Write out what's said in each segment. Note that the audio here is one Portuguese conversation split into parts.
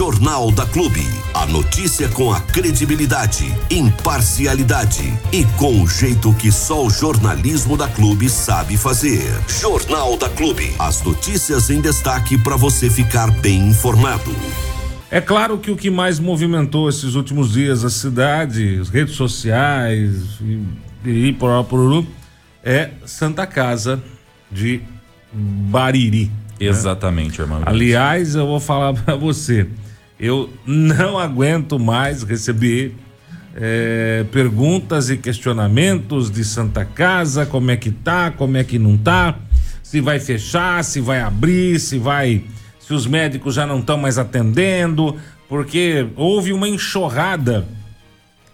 Jornal da Clube. A notícia com a credibilidade, imparcialidade e com o jeito que só o jornalismo da Clube sabe fazer. Jornal da Clube. As notícias em destaque para você ficar bem informado. É claro que o que mais movimentou esses últimos dias a cidade, as redes sociais e, e por, por é Santa Casa de Bariri. Né? Exatamente, né? irmão. Aliás, eu vou falar para você, eu não aguento mais receber é, perguntas e questionamentos de Santa Casa, como é que tá, como é que não tá, se vai fechar, se vai abrir, se vai, se os médicos já não estão mais atendendo, porque houve uma enxurrada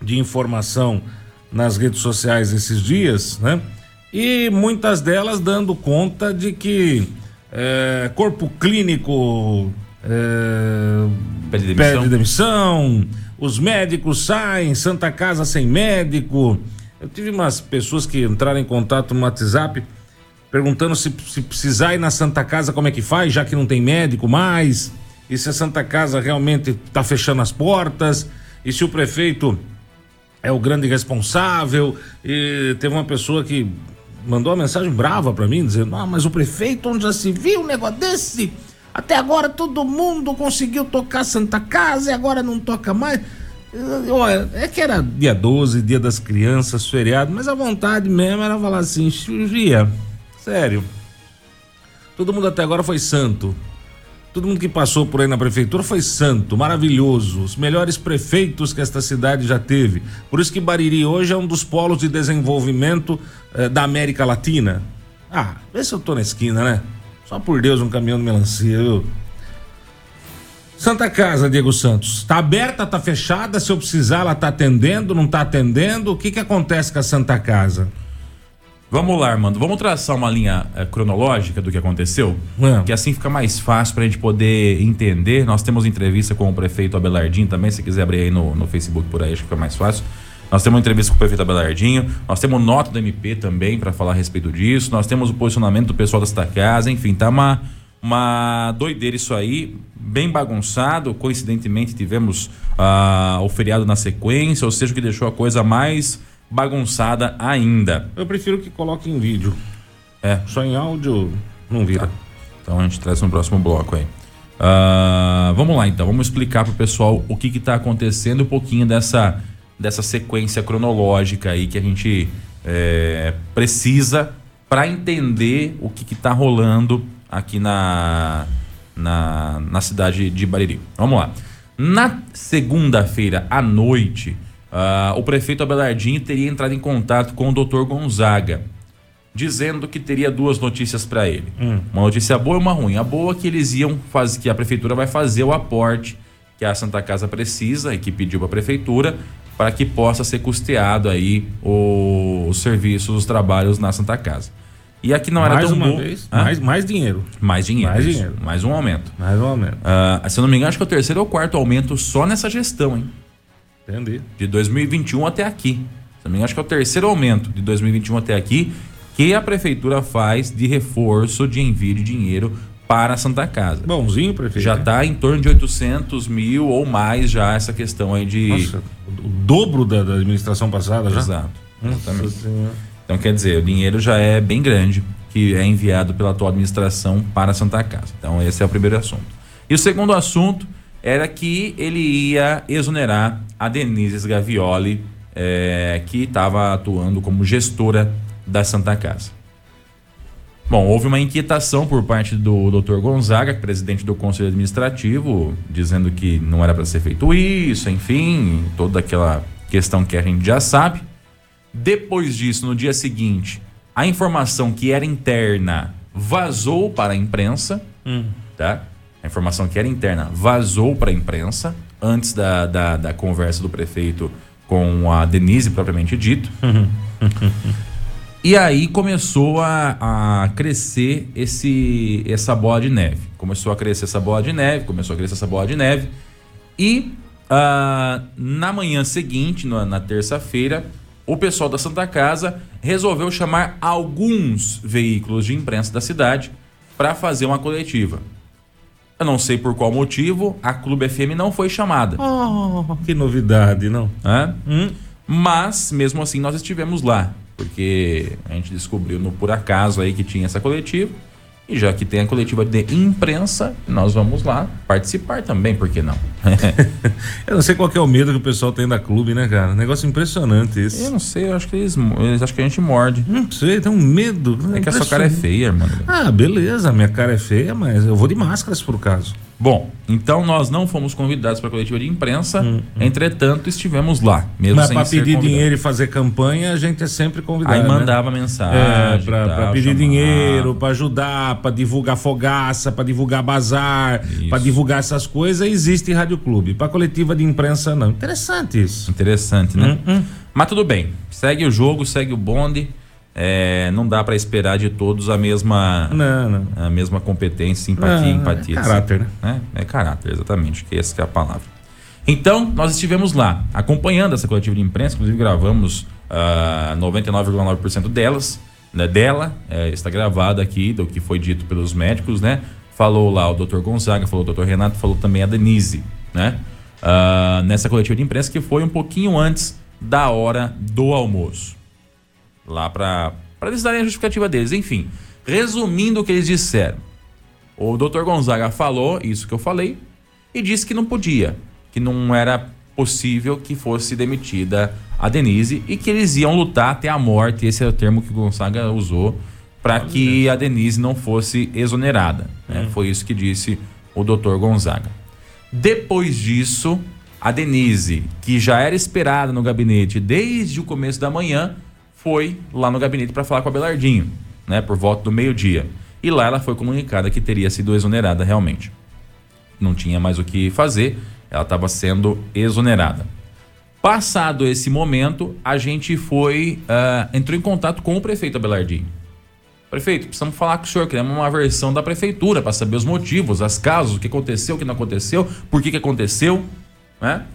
de informação nas redes sociais esses dias, né? E muitas delas dando conta de que é, corpo clínico é, pede, demissão. pede demissão, os médicos saem, Santa Casa sem médico. Eu tive umas pessoas que entraram em contato no WhatsApp perguntando se, se precisar ir na Santa Casa, como é que faz, já que não tem médico mais, e se a Santa Casa realmente está fechando as portas, e se o prefeito é o grande responsável. E teve uma pessoa que mandou uma mensagem brava para mim, dizendo: Ah, mas o prefeito, onde já se viu um negócio desse? Até agora todo mundo conseguiu tocar Santa Casa e agora não toca mais. Olha, é que era dia 12, dia das crianças, feriado, mas a vontade mesmo era falar assim: Chia, sério. Todo mundo até agora foi santo. Todo mundo que passou por aí na prefeitura foi santo, maravilhoso, os melhores prefeitos que esta cidade já teve. Por isso que Bariri hoje é um dos polos de desenvolvimento eh, da América Latina. Ah, vê se eu tô na esquina, né? Só por Deus, um caminhão de melancia, viu? Santa Casa, Diego Santos, tá aberta, tá fechada? Se eu precisar, ela tá atendendo, não tá atendendo? O que que acontece com a Santa Casa? Vamos lá, Armando. Vamos traçar uma linha uh, cronológica do que aconteceu? É. Que assim fica mais fácil para a gente poder entender. Nós temos entrevista com o prefeito Abelardinho também. Se quiser abrir aí no, no Facebook por aí, acho que fica mais fácil. Nós temos uma entrevista com o prefeito Abelardinho. Nós temos nota do MP também para falar a respeito disso. Nós temos o posicionamento do pessoal desta casa. Enfim, tá uma, uma doideira isso aí. Bem bagunçado. Coincidentemente, tivemos uh, o feriado na sequência, ou seja, o que deixou a coisa mais bagunçada ainda. Eu prefiro que coloque em vídeo. É. Só em áudio não vira. Tá. Então a gente traz no próximo bloco aí. Uh, vamos lá então, vamos explicar para o pessoal o que está acontecendo, um pouquinho dessa, dessa sequência cronológica aí que a gente é, precisa para entender o que está rolando aqui na, na, na cidade de Bariri. Vamos lá. Na segunda-feira à noite, Uh, o prefeito Abelardinho teria entrado em contato com o doutor Gonzaga, dizendo que teria duas notícias para ele. Hum. Uma notícia boa e uma ruim. A boa é que eles iam fazer, que a prefeitura vai fazer o aporte que a Santa Casa precisa e que pediu para a prefeitura para que possa ser custeado aí o, os serviços, os trabalhos na Santa Casa. E aqui não mais era tão uma bom. Vez, mais, mais dinheiro. Mais dinheiro. Mais dinheiro. Mais um aumento. Mais um aumento. Uh, se eu não me engano, acho que é o terceiro ou quarto aumento só nessa gestão, hein? Entendi. De 2021 até aqui. Também acho que é o terceiro aumento de 2021 até aqui que a prefeitura faz de reforço de envio de dinheiro para a Santa Casa. Bonzinho, prefeito. Já está em torno de 800 mil ou mais já essa questão aí de. Nossa, o dobro da, da administração passada já? Exato. Exatamente. Então quer dizer, o dinheiro já é bem grande que é enviado pela atual administração para a Santa Casa. Então esse é o primeiro assunto. E o segundo assunto era que ele ia exonerar a Denise Gavioli, é, que estava atuando como gestora da Santa Casa. Bom, houve uma inquietação por parte do Dr. Gonzaga, presidente do Conselho Administrativo, dizendo que não era para ser feito isso, enfim, toda aquela questão que a gente já sabe. Depois disso, no dia seguinte, a informação que era interna vazou para a imprensa, hum. tá? A informação que era interna vazou para a imprensa antes da, da, da, conversa do prefeito com a Denise, propriamente dito. e aí começou a, a crescer esse, essa bola de neve. Começou a crescer essa bola de neve, começou a crescer essa bola de neve. E uh, na manhã seguinte, na, na terça-feira, o pessoal da Santa Casa resolveu chamar alguns veículos de imprensa da cidade para fazer uma coletiva. Eu não sei por qual motivo a Clube FM não foi chamada. Oh, que novidade, não? Né? Hum. Mas, mesmo assim, nós estivemos lá. Porque a gente descobriu no por acaso aí que tinha essa coletiva. E já que tem a coletiva de imprensa, nós vamos lá participar também, por que não? eu não sei qual é o medo que o pessoal tem da clube, né, cara? Negócio impressionante esse. Eu não sei, eu acho que eles, eles acham que a gente morde. Não sei, tem um medo. É que a sua cara é feia, mano. Ah, beleza, minha cara é feia, mas eu vou de máscara se por caso. Bom, então nós não fomos convidados para a coletiva de imprensa, hum, hum. entretanto estivemos lá, mesmo Mas para pedir dinheiro e fazer campanha, a gente é sempre convidado. Aí né? mandava mensagem. É, para pedir chamar. dinheiro, para ajudar, para divulgar fogaça, para divulgar bazar, para divulgar essas coisas, existe Rádio Clube. Para coletiva de imprensa, não. Interessante isso. Interessante, né? Hum, hum. Mas tudo bem, segue o jogo, segue o bonde. É, não dá para esperar de todos a mesma não, não. a mesma competência, simpatia, não, empatia. É caráter, né? É, caráter, exatamente, que essa é a palavra. Então, nós estivemos lá, acompanhando essa coletiva de imprensa, inclusive gravamos uh, ah, 99,9% delas, né, dela, é, está gravada aqui do que foi dito pelos médicos, né? Falou lá o Dr. Gonzaga, falou o Dr. Renato, falou também a Denise, né? Uh, nessa coletiva de imprensa que foi um pouquinho antes da hora do almoço lá para eles darem a justificativa deles. Enfim, resumindo o que eles disseram. O Dr. Gonzaga falou isso que eu falei e disse que não podia, que não era possível que fosse demitida a Denise e que eles iam lutar até a morte. Esse é o termo que o Gonzaga usou para que a Denise não fosse exonerada. Né? Hum. Foi isso que disse o Dr. Gonzaga. Depois disso, a Denise, que já era esperada no gabinete desde o começo da manhã, foi lá no gabinete para falar com a Belardinho, né, por volta do meio-dia. E lá ela foi comunicada que teria sido exonerada realmente. Não tinha mais o que fazer, ela estava sendo exonerada. Passado esse momento, a gente foi, uh, entrou em contato com o prefeito Abelardinho. Prefeito, precisamos falar com o senhor, queremos uma versão da prefeitura para saber os motivos, as causas, o que aconteceu, o que não aconteceu, por que, que aconteceu, né?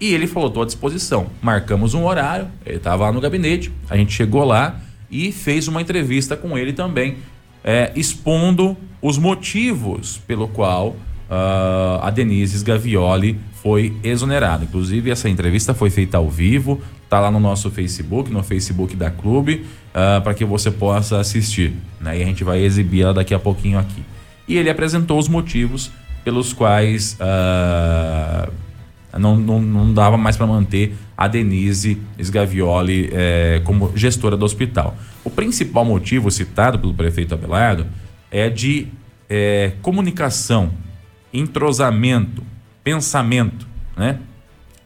E ele falou: estou à disposição. Marcamos um horário, ele estava lá no gabinete, a gente chegou lá e fez uma entrevista com ele também, é, expondo os motivos pelo qual uh, a Denise Gavioli foi exonerada. Inclusive, essa entrevista foi feita ao vivo, tá lá no nosso Facebook, no Facebook da Clube, uh, para que você possa assistir. Né? E a gente vai exibir ela daqui a pouquinho aqui. E ele apresentou os motivos pelos quais. Uh, não, não, não dava mais para manter a Denise Sgavioli é, como gestora do hospital. O principal motivo citado pelo prefeito Abelardo é de é, comunicação, entrosamento, pensamento, né?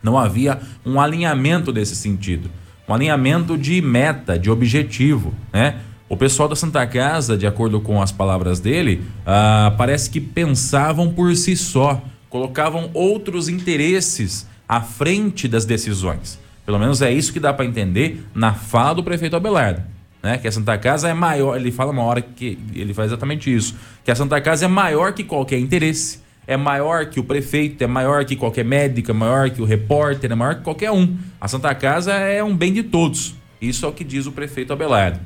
Não havia um alinhamento desse sentido, um alinhamento de meta, de objetivo, né? O pessoal da Santa Casa, de acordo com as palavras dele, ah, parece que pensavam por si só, colocavam outros interesses à frente das decisões. Pelo menos é isso que dá para entender na fala do prefeito Abelardo. Né? Que a Santa Casa é maior, ele fala uma hora que ele faz exatamente isso, que a Santa Casa é maior que qualquer interesse, é maior que o prefeito, é maior que qualquer médico, é maior que o repórter, é maior que qualquer um. A Santa Casa é um bem de todos. Isso é o que diz o prefeito Abelardo.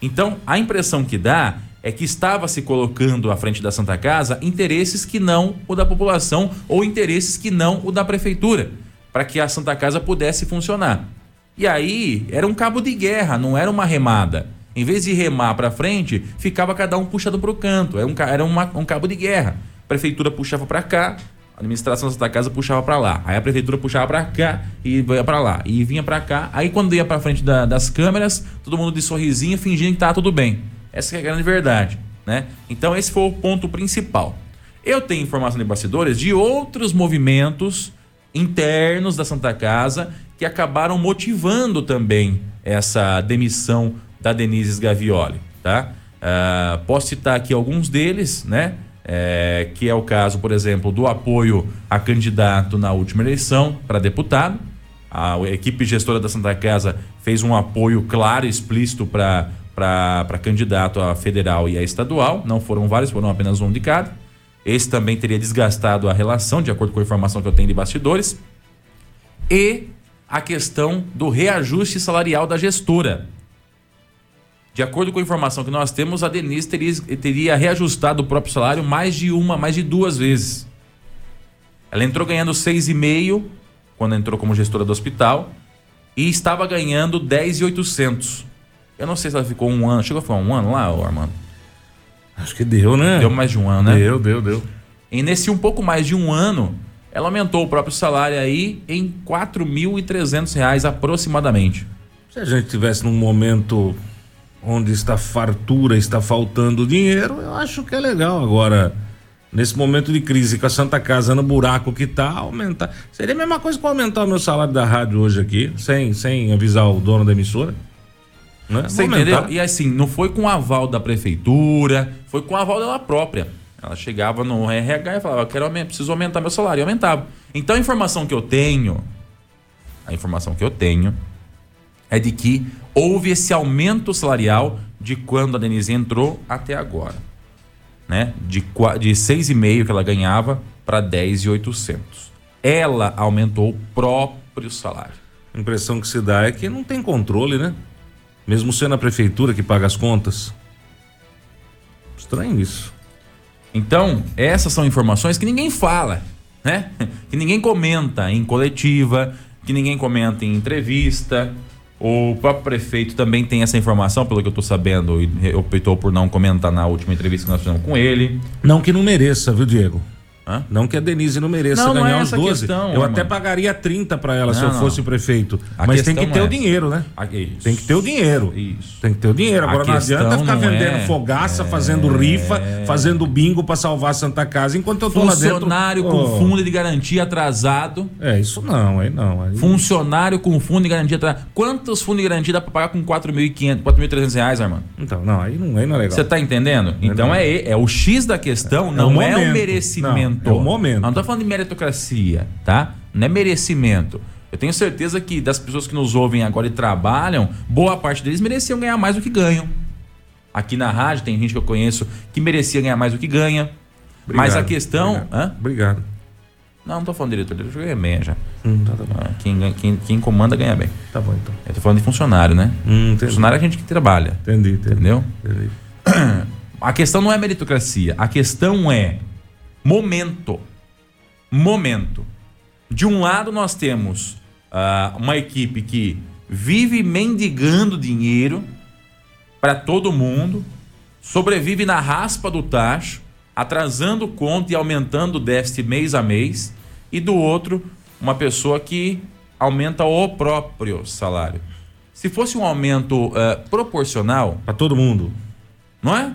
Então, a impressão que dá é que estava se colocando à frente da Santa Casa interesses que não o da população ou interesses que não o da prefeitura, para que a Santa Casa pudesse funcionar. E aí era um cabo de guerra, não era uma remada. Em vez de remar para frente, ficava cada um puxado para o canto. Era, um, era uma, um cabo de guerra. A prefeitura puxava para cá, a administração da Santa Casa puxava para lá. Aí a prefeitura puxava para cá e ia para lá. E vinha para cá. Aí quando ia para frente da, das câmeras, todo mundo de sorrisinho, fingindo que tá tudo bem. Essa é a grande verdade, né? Então esse foi o ponto principal. Eu tenho informação de bastidores de outros movimentos internos da Santa Casa que acabaram motivando também essa demissão da Denise Gavioli, tá? Uh, posso citar aqui alguns deles, né? É, que é o caso, por exemplo, do apoio a candidato na última eleição para deputado. A equipe gestora da Santa Casa fez um apoio claro e explícito para para candidato a federal e a estadual. Não foram vários, foram apenas um de cada. Esse também teria desgastado a relação, de acordo com a informação que eu tenho de bastidores. E a questão do reajuste salarial da gestora. De acordo com a informação que nós temos, a Denise teria, teria reajustado o próprio salário mais de uma, mais de duas vezes. Ela entrou ganhando 6,5 quando entrou como gestora do hospital e estava ganhando 10,800. Eu não sei se ela ficou um ano. Chegou a ficar um ano lá, Armando? Acho que deu, né? Deu mais de um ano, né? Deu, deu, deu. E nesse um pouco mais de um ano, ela aumentou o próprio salário aí em R$ 4.300 aproximadamente. Se a gente tivesse num momento onde está fartura, está faltando dinheiro, eu acho que é legal. Agora, nesse momento de crise, com a Santa Casa no buraco que tá, aumentar. Seria a mesma coisa que aumentar o meu salário da rádio hoje aqui, sem, sem avisar o dono da emissora. Né? Você entendeu? E assim, não foi com aval da prefeitura, foi com aval dela própria. Ela chegava no RH e falava: quero preciso aumentar meu salário. E aumentava. Então a informação que eu tenho, a informação que eu tenho é de que houve esse aumento salarial de quando a Denise entrou até agora. Né? De, de 6,5 que ela ganhava para 10,800. Ela aumentou o próprio salário. A impressão que se dá é que não tem controle, né? Mesmo sendo a prefeitura que paga as contas. Estranho isso. Então, essas são informações que ninguém fala, né? Que ninguém comenta em coletiva, que ninguém comenta em entrevista. O próprio prefeito também tem essa informação, pelo que eu estou sabendo, e optou por não comentar na última entrevista que nós fizemos com ele. Não que não mereça, viu, Diego? Hã? Não que a Denise não mereça não, ganhar não é os 12. Questão, eu até pagaria 30 para ela se eu fosse prefeito. A Mas tem que ter é o dinheiro, né? Isso. Tem que ter o dinheiro. Isso. Tem que ter o dinheiro. Agora não adianta ficar vendendo é... fogaça, é... fazendo rifa, fazendo bingo para salvar a Santa Casa enquanto eu tô lá dentro. Funcionário com oh. fundo de garantia atrasado. É, isso não, aí não. Aí... Funcionário com fundo de garantia atrasado. Quantos fundos de garantia dá para pagar com 4.500, 4.300 reais, Armando? Então, não, aí não, aí não é legal. Você tá entendendo? Então é, é o X da questão, não é o merecimento. É o momento tô falando de meritocracia, tá? Não é merecimento. Eu tenho certeza que das pessoas que nos ouvem agora e trabalham, boa parte deles mereciam ganhar mais do que ganham. Aqui na rádio tem gente que eu conheço que merecia ganhar mais do que ganha. Obrigado, Mas a questão. Obrigado. Hã? obrigado. Não, não tô falando de diretor, diretor ganha bem já. Hum, tá, tá ah, quem, quem, quem comanda ganha bem. Tá bom, então. Eu tô falando de funcionário, né? Hum, funcionário é a gente que trabalha. Entendi, entendi. Entendeu? Entendi. A questão não é meritocracia, a questão é momento momento. De um lado, nós temos uh, uma equipe que vive mendigando dinheiro para todo mundo, sobrevive na raspa do tacho, atrasando o conto e aumentando o déficit mês a mês, e do outro, uma pessoa que aumenta o próprio salário. Se fosse um aumento uh, proporcional. Para todo mundo. Não é?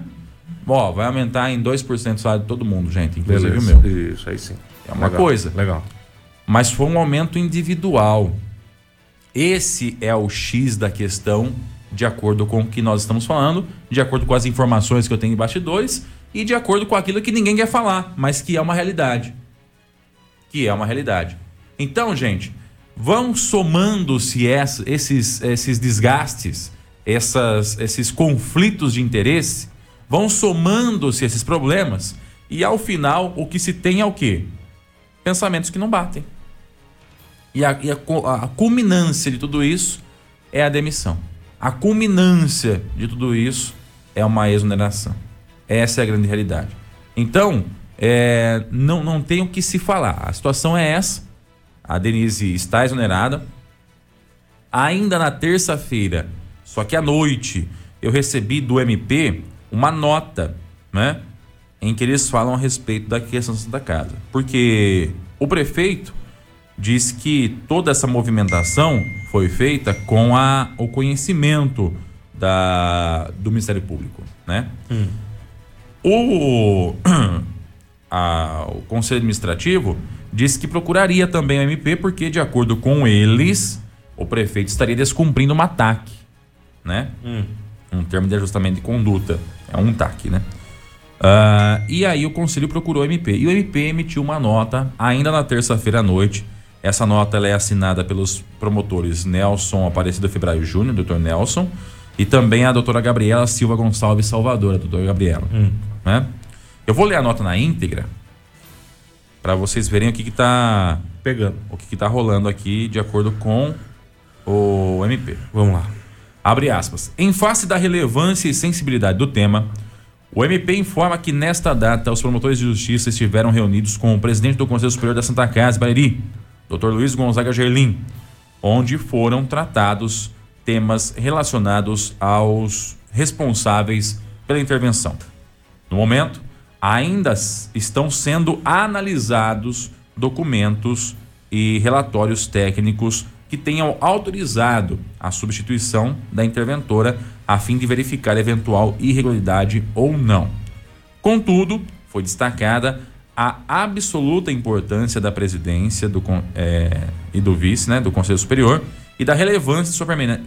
Ó, vai aumentar em 2% o salário de todo mundo, gente, inclusive Beleza. o meu. Isso, aí sim. É uma legal, coisa. Legal. Mas foi um aumento individual. Esse é o X da questão, de acordo com o que nós estamos falando, de acordo com as informações que eu tenho em bastidores e de acordo com aquilo que ninguém quer falar, mas que é uma realidade. Que é uma realidade. Então, gente, vão somando-se esses, esses desgastes, essas, esses conflitos de interesse, vão somando-se esses problemas e ao final o que se tem é o quê? pensamentos que não batem. E a, e a, a culminância de tudo isso é a demissão. A culminância de tudo isso é uma exoneração. Essa é a grande realidade. Então, é, não, não tem o que se falar. A situação é essa. A Denise está exonerada. Ainda na terça-feira, só que à noite, eu recebi do MP uma nota, né? em que eles falam a respeito da questão da Santa Casa. Porque o prefeito diz que toda essa movimentação foi feita com a, o conhecimento da, do Ministério Público, né? Hum. O, a, o Conselho Administrativo disse que procuraria também o MP porque, de acordo com eles, o prefeito estaria descumprindo um ataque, né? Hum. Um termo de ajustamento de conduta. É um TAC, né? Uh, e aí o conselho procurou o MP. E o MP emitiu uma nota ainda na terça-feira à noite. Essa nota é assinada pelos promotores Nelson Aparecido Febraio Júnior, doutor Nelson, e também a doutora Gabriela Silva Gonçalves Salvador, a doutora Gabriela. Hum. Né? Eu vou ler a nota na íntegra para vocês verem o que está pegando, o que está rolando aqui de acordo com o MP. Vamos lá. Abre aspas. Em face da relevância e sensibilidade do tema, o MP informa que nesta data os promotores de justiça estiveram reunidos com o presidente do Conselho Superior da Santa Casa, Bariri, Dr. Luiz Gonzaga Gerlim, onde foram tratados temas relacionados aos responsáveis pela intervenção. No momento, ainda estão sendo analisados documentos e relatórios técnicos que tenham autorizado a substituição da interventora a fim de verificar eventual irregularidade ou não. Contudo, foi destacada a absoluta importância da presidência do, é, e do vice, né, do Conselho Superior, e da relevância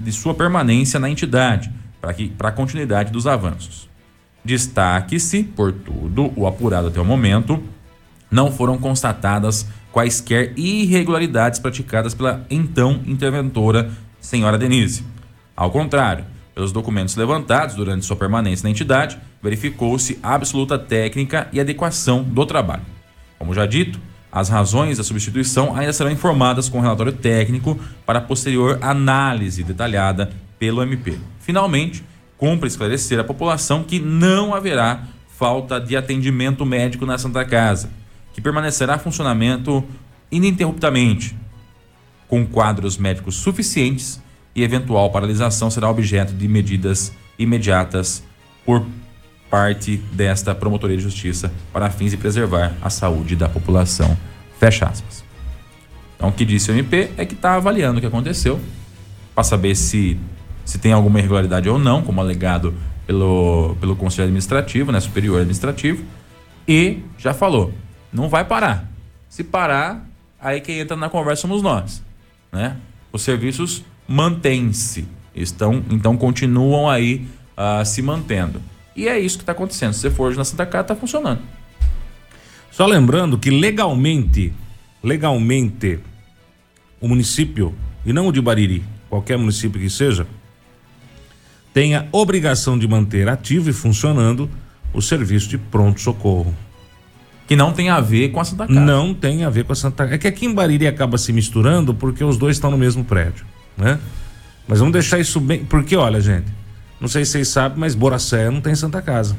de sua, permanência na entidade para a continuidade dos avanços. Destaque-se, por tudo, o apurado até o momento, não foram constatadas quaisquer irregularidades praticadas pela então interventora, senhora Denise. Ao contrário, pelos documentos levantados durante sua permanência na entidade, verificou-se absoluta técnica e adequação do trabalho. Como já dito, as razões da substituição ainda serão informadas com relatório técnico para posterior análise detalhada pelo MP. Finalmente, cumpre esclarecer à população que não haverá falta de atendimento médico na Santa Casa que permanecerá em funcionamento ininterruptamente, com quadros médicos suficientes e eventual paralisação será objeto de medidas imediatas por parte desta Promotoria de Justiça para fins de preservar a saúde da população. Fecha aspas. Então, o que disse o MP é que está avaliando o que aconteceu para saber se, se tem alguma irregularidade ou não, como alegado pelo, pelo Conselho Administrativo, né, Superior Administrativo, e já falou, não vai parar. Se parar, aí quem entra na conversa somos nós, né? Os serviços mantêm-se, estão, então continuam aí uh, se mantendo. E é isso que está acontecendo. Se você for hoje na Santa Casa, está funcionando. Só lembrando que legalmente, legalmente, o município, e não o de Bariri, qualquer município que seja, tem a obrigação de manter ativo e funcionando o serviço de pronto-socorro. Que não tem a ver com a Santa Casa. Não tem a ver com a Santa Casa. É que aqui em Bariri acaba se misturando porque os dois estão no mesmo prédio, né? Mas vamos deixar isso bem. Porque, olha, gente, não sei se vocês sabem, mas Boracé não tem Santa Casa.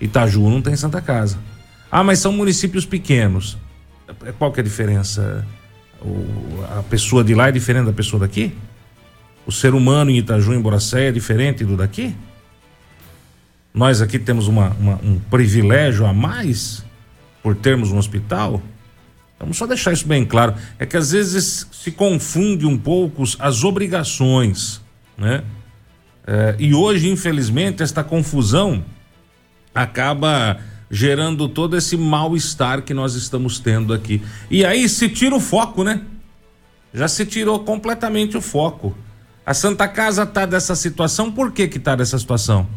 Itaju não tem Santa Casa. Ah, mas são municípios pequenos. Qual que é a diferença? O, a pessoa de lá é diferente da pessoa daqui? O ser humano em Itaju, em Boracé, é diferente do daqui? Nós aqui temos uma, uma, um privilégio a mais? Por termos um hospital? Vamos só deixar isso bem claro. É que às vezes se confunde um pouco as obrigações, né? É, e hoje, infelizmente, esta confusão acaba gerando todo esse mal-estar que nós estamos tendo aqui. E aí se tira o foco, né? Já se tirou completamente o foco. A Santa Casa tá dessa situação, por que que tá dessa situação?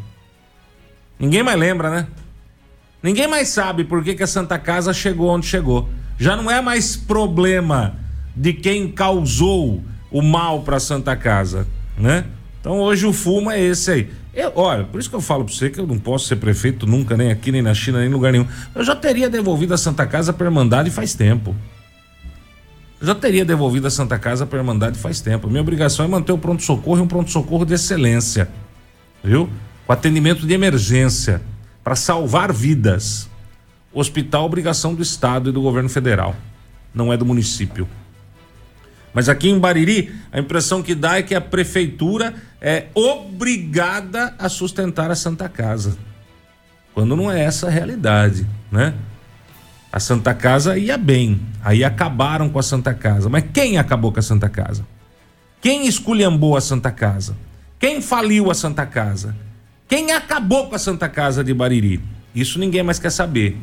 Ninguém mais lembra, né? Ninguém mais sabe por que, que a Santa Casa chegou onde chegou. Já não é mais problema de quem causou o mal para a Santa Casa, né? Então hoje o fumo é esse aí. Eu, olha, por isso que eu falo para você que eu não posso ser prefeito nunca, nem aqui, nem na China, nem em lugar nenhum. Eu já teria devolvido a Santa Casa para a Irmandade faz tempo. Eu já teria devolvido a Santa Casa para a Irmandade faz tempo. Minha obrigação é manter o pronto-socorro e um pronto-socorro de excelência. Viu? Com atendimento de emergência para salvar vidas. Hospital, obrigação do Estado e do governo federal, não é do município. Mas aqui em Bariri, a impressão que dá é que a prefeitura é obrigada a sustentar a Santa Casa. Quando não é essa a realidade, né? A Santa Casa ia bem, aí acabaram com a Santa Casa. Mas quem acabou com a Santa Casa? Quem esculhambou a Santa Casa? Quem faliu a Santa Casa? Quem acabou com a Santa Casa de Bariri? Isso ninguém mais quer saber.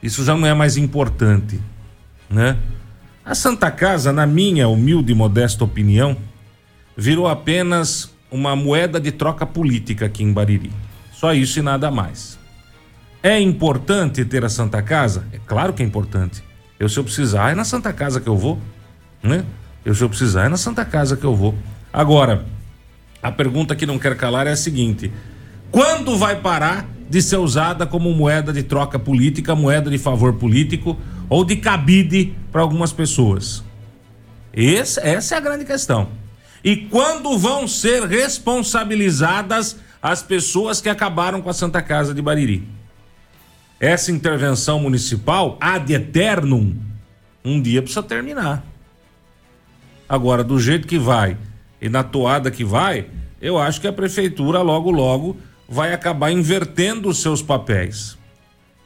Isso já não é mais importante, né? A Santa Casa, na minha humilde e modesta opinião, virou apenas uma moeda de troca política aqui em Bariri. Só isso e nada mais. É importante ter a Santa Casa? É claro que é importante. Eu, se eu precisar, é na Santa Casa que eu vou, né? Eu, se eu precisar, é na Santa Casa que eu vou. Agora, a pergunta que não quer calar é a seguinte: quando vai parar de ser usada como moeda de troca política, moeda de favor político ou de cabide para algumas pessoas? Esse, essa é a grande questão. E quando vão ser responsabilizadas as pessoas que acabaram com a Santa Casa de Bariri? Essa intervenção municipal, ad eternum, um dia precisa terminar. Agora, do jeito que vai e na toada que vai, eu acho que a prefeitura logo logo vai acabar invertendo os seus papéis.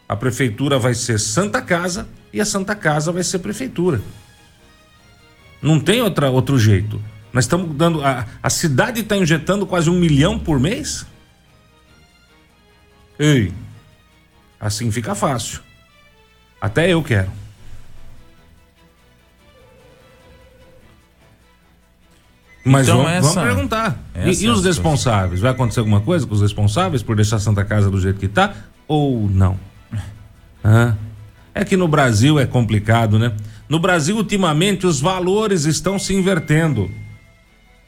A prefeitura vai ser Santa Casa e a Santa Casa vai ser prefeitura. Não tem outra, outro jeito. Nós estamos dando. A, a cidade está injetando quase um milhão por mês? Ei, assim fica fácil. Até eu quero. Mas Então vamos, essa- vamos perguntar. E- essa e, é os responsáveis? Vai acontecer alguma coisa com os responsáveis por deixar a Santa Casa do jeito que está? Ou não? É que no Brasil é complicado, né? No Brasil, ultimamente, os valores estão se invertendo.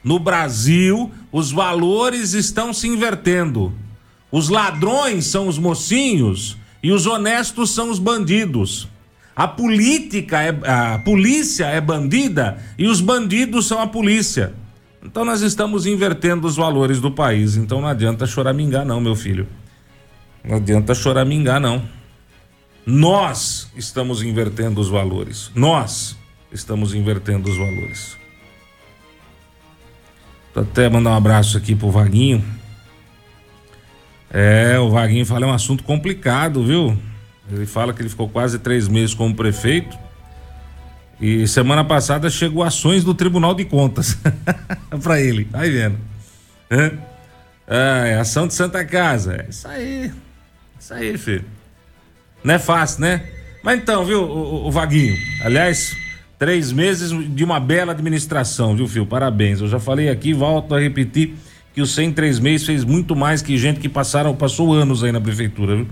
No Brasil, os valores estão se invertendo. Os ladrões são os mocinhos e os honestos são os bandidos. A política é a polícia é bandida e os bandidos são a polícia. Então nós estamos invertendo os valores do país. Então não adianta choramingar não, meu filho. Não adianta choramingar não. Nós estamos invertendo os valores. Nós estamos invertendo os valores. Vou até mandar um abraço aqui pro Vaguinho. É, o Vaguinho fala é um assunto complicado, viu? Ele fala que ele ficou quase três meses como prefeito. E semana passada chegou ações do Tribunal de Contas para ele. Tá aí vendo? Hã? Ah, é ação de Santa Casa. É isso aí. Isso aí, filho. Não é fácil, né? Mas então, viu, o, o- Vaguinho? Aliás, três meses de uma bela administração, viu, filho? Parabéns. Eu já falei aqui, volto a repetir que o 100 três meses fez muito mais que gente que passaram, passou anos aí na prefeitura, viu?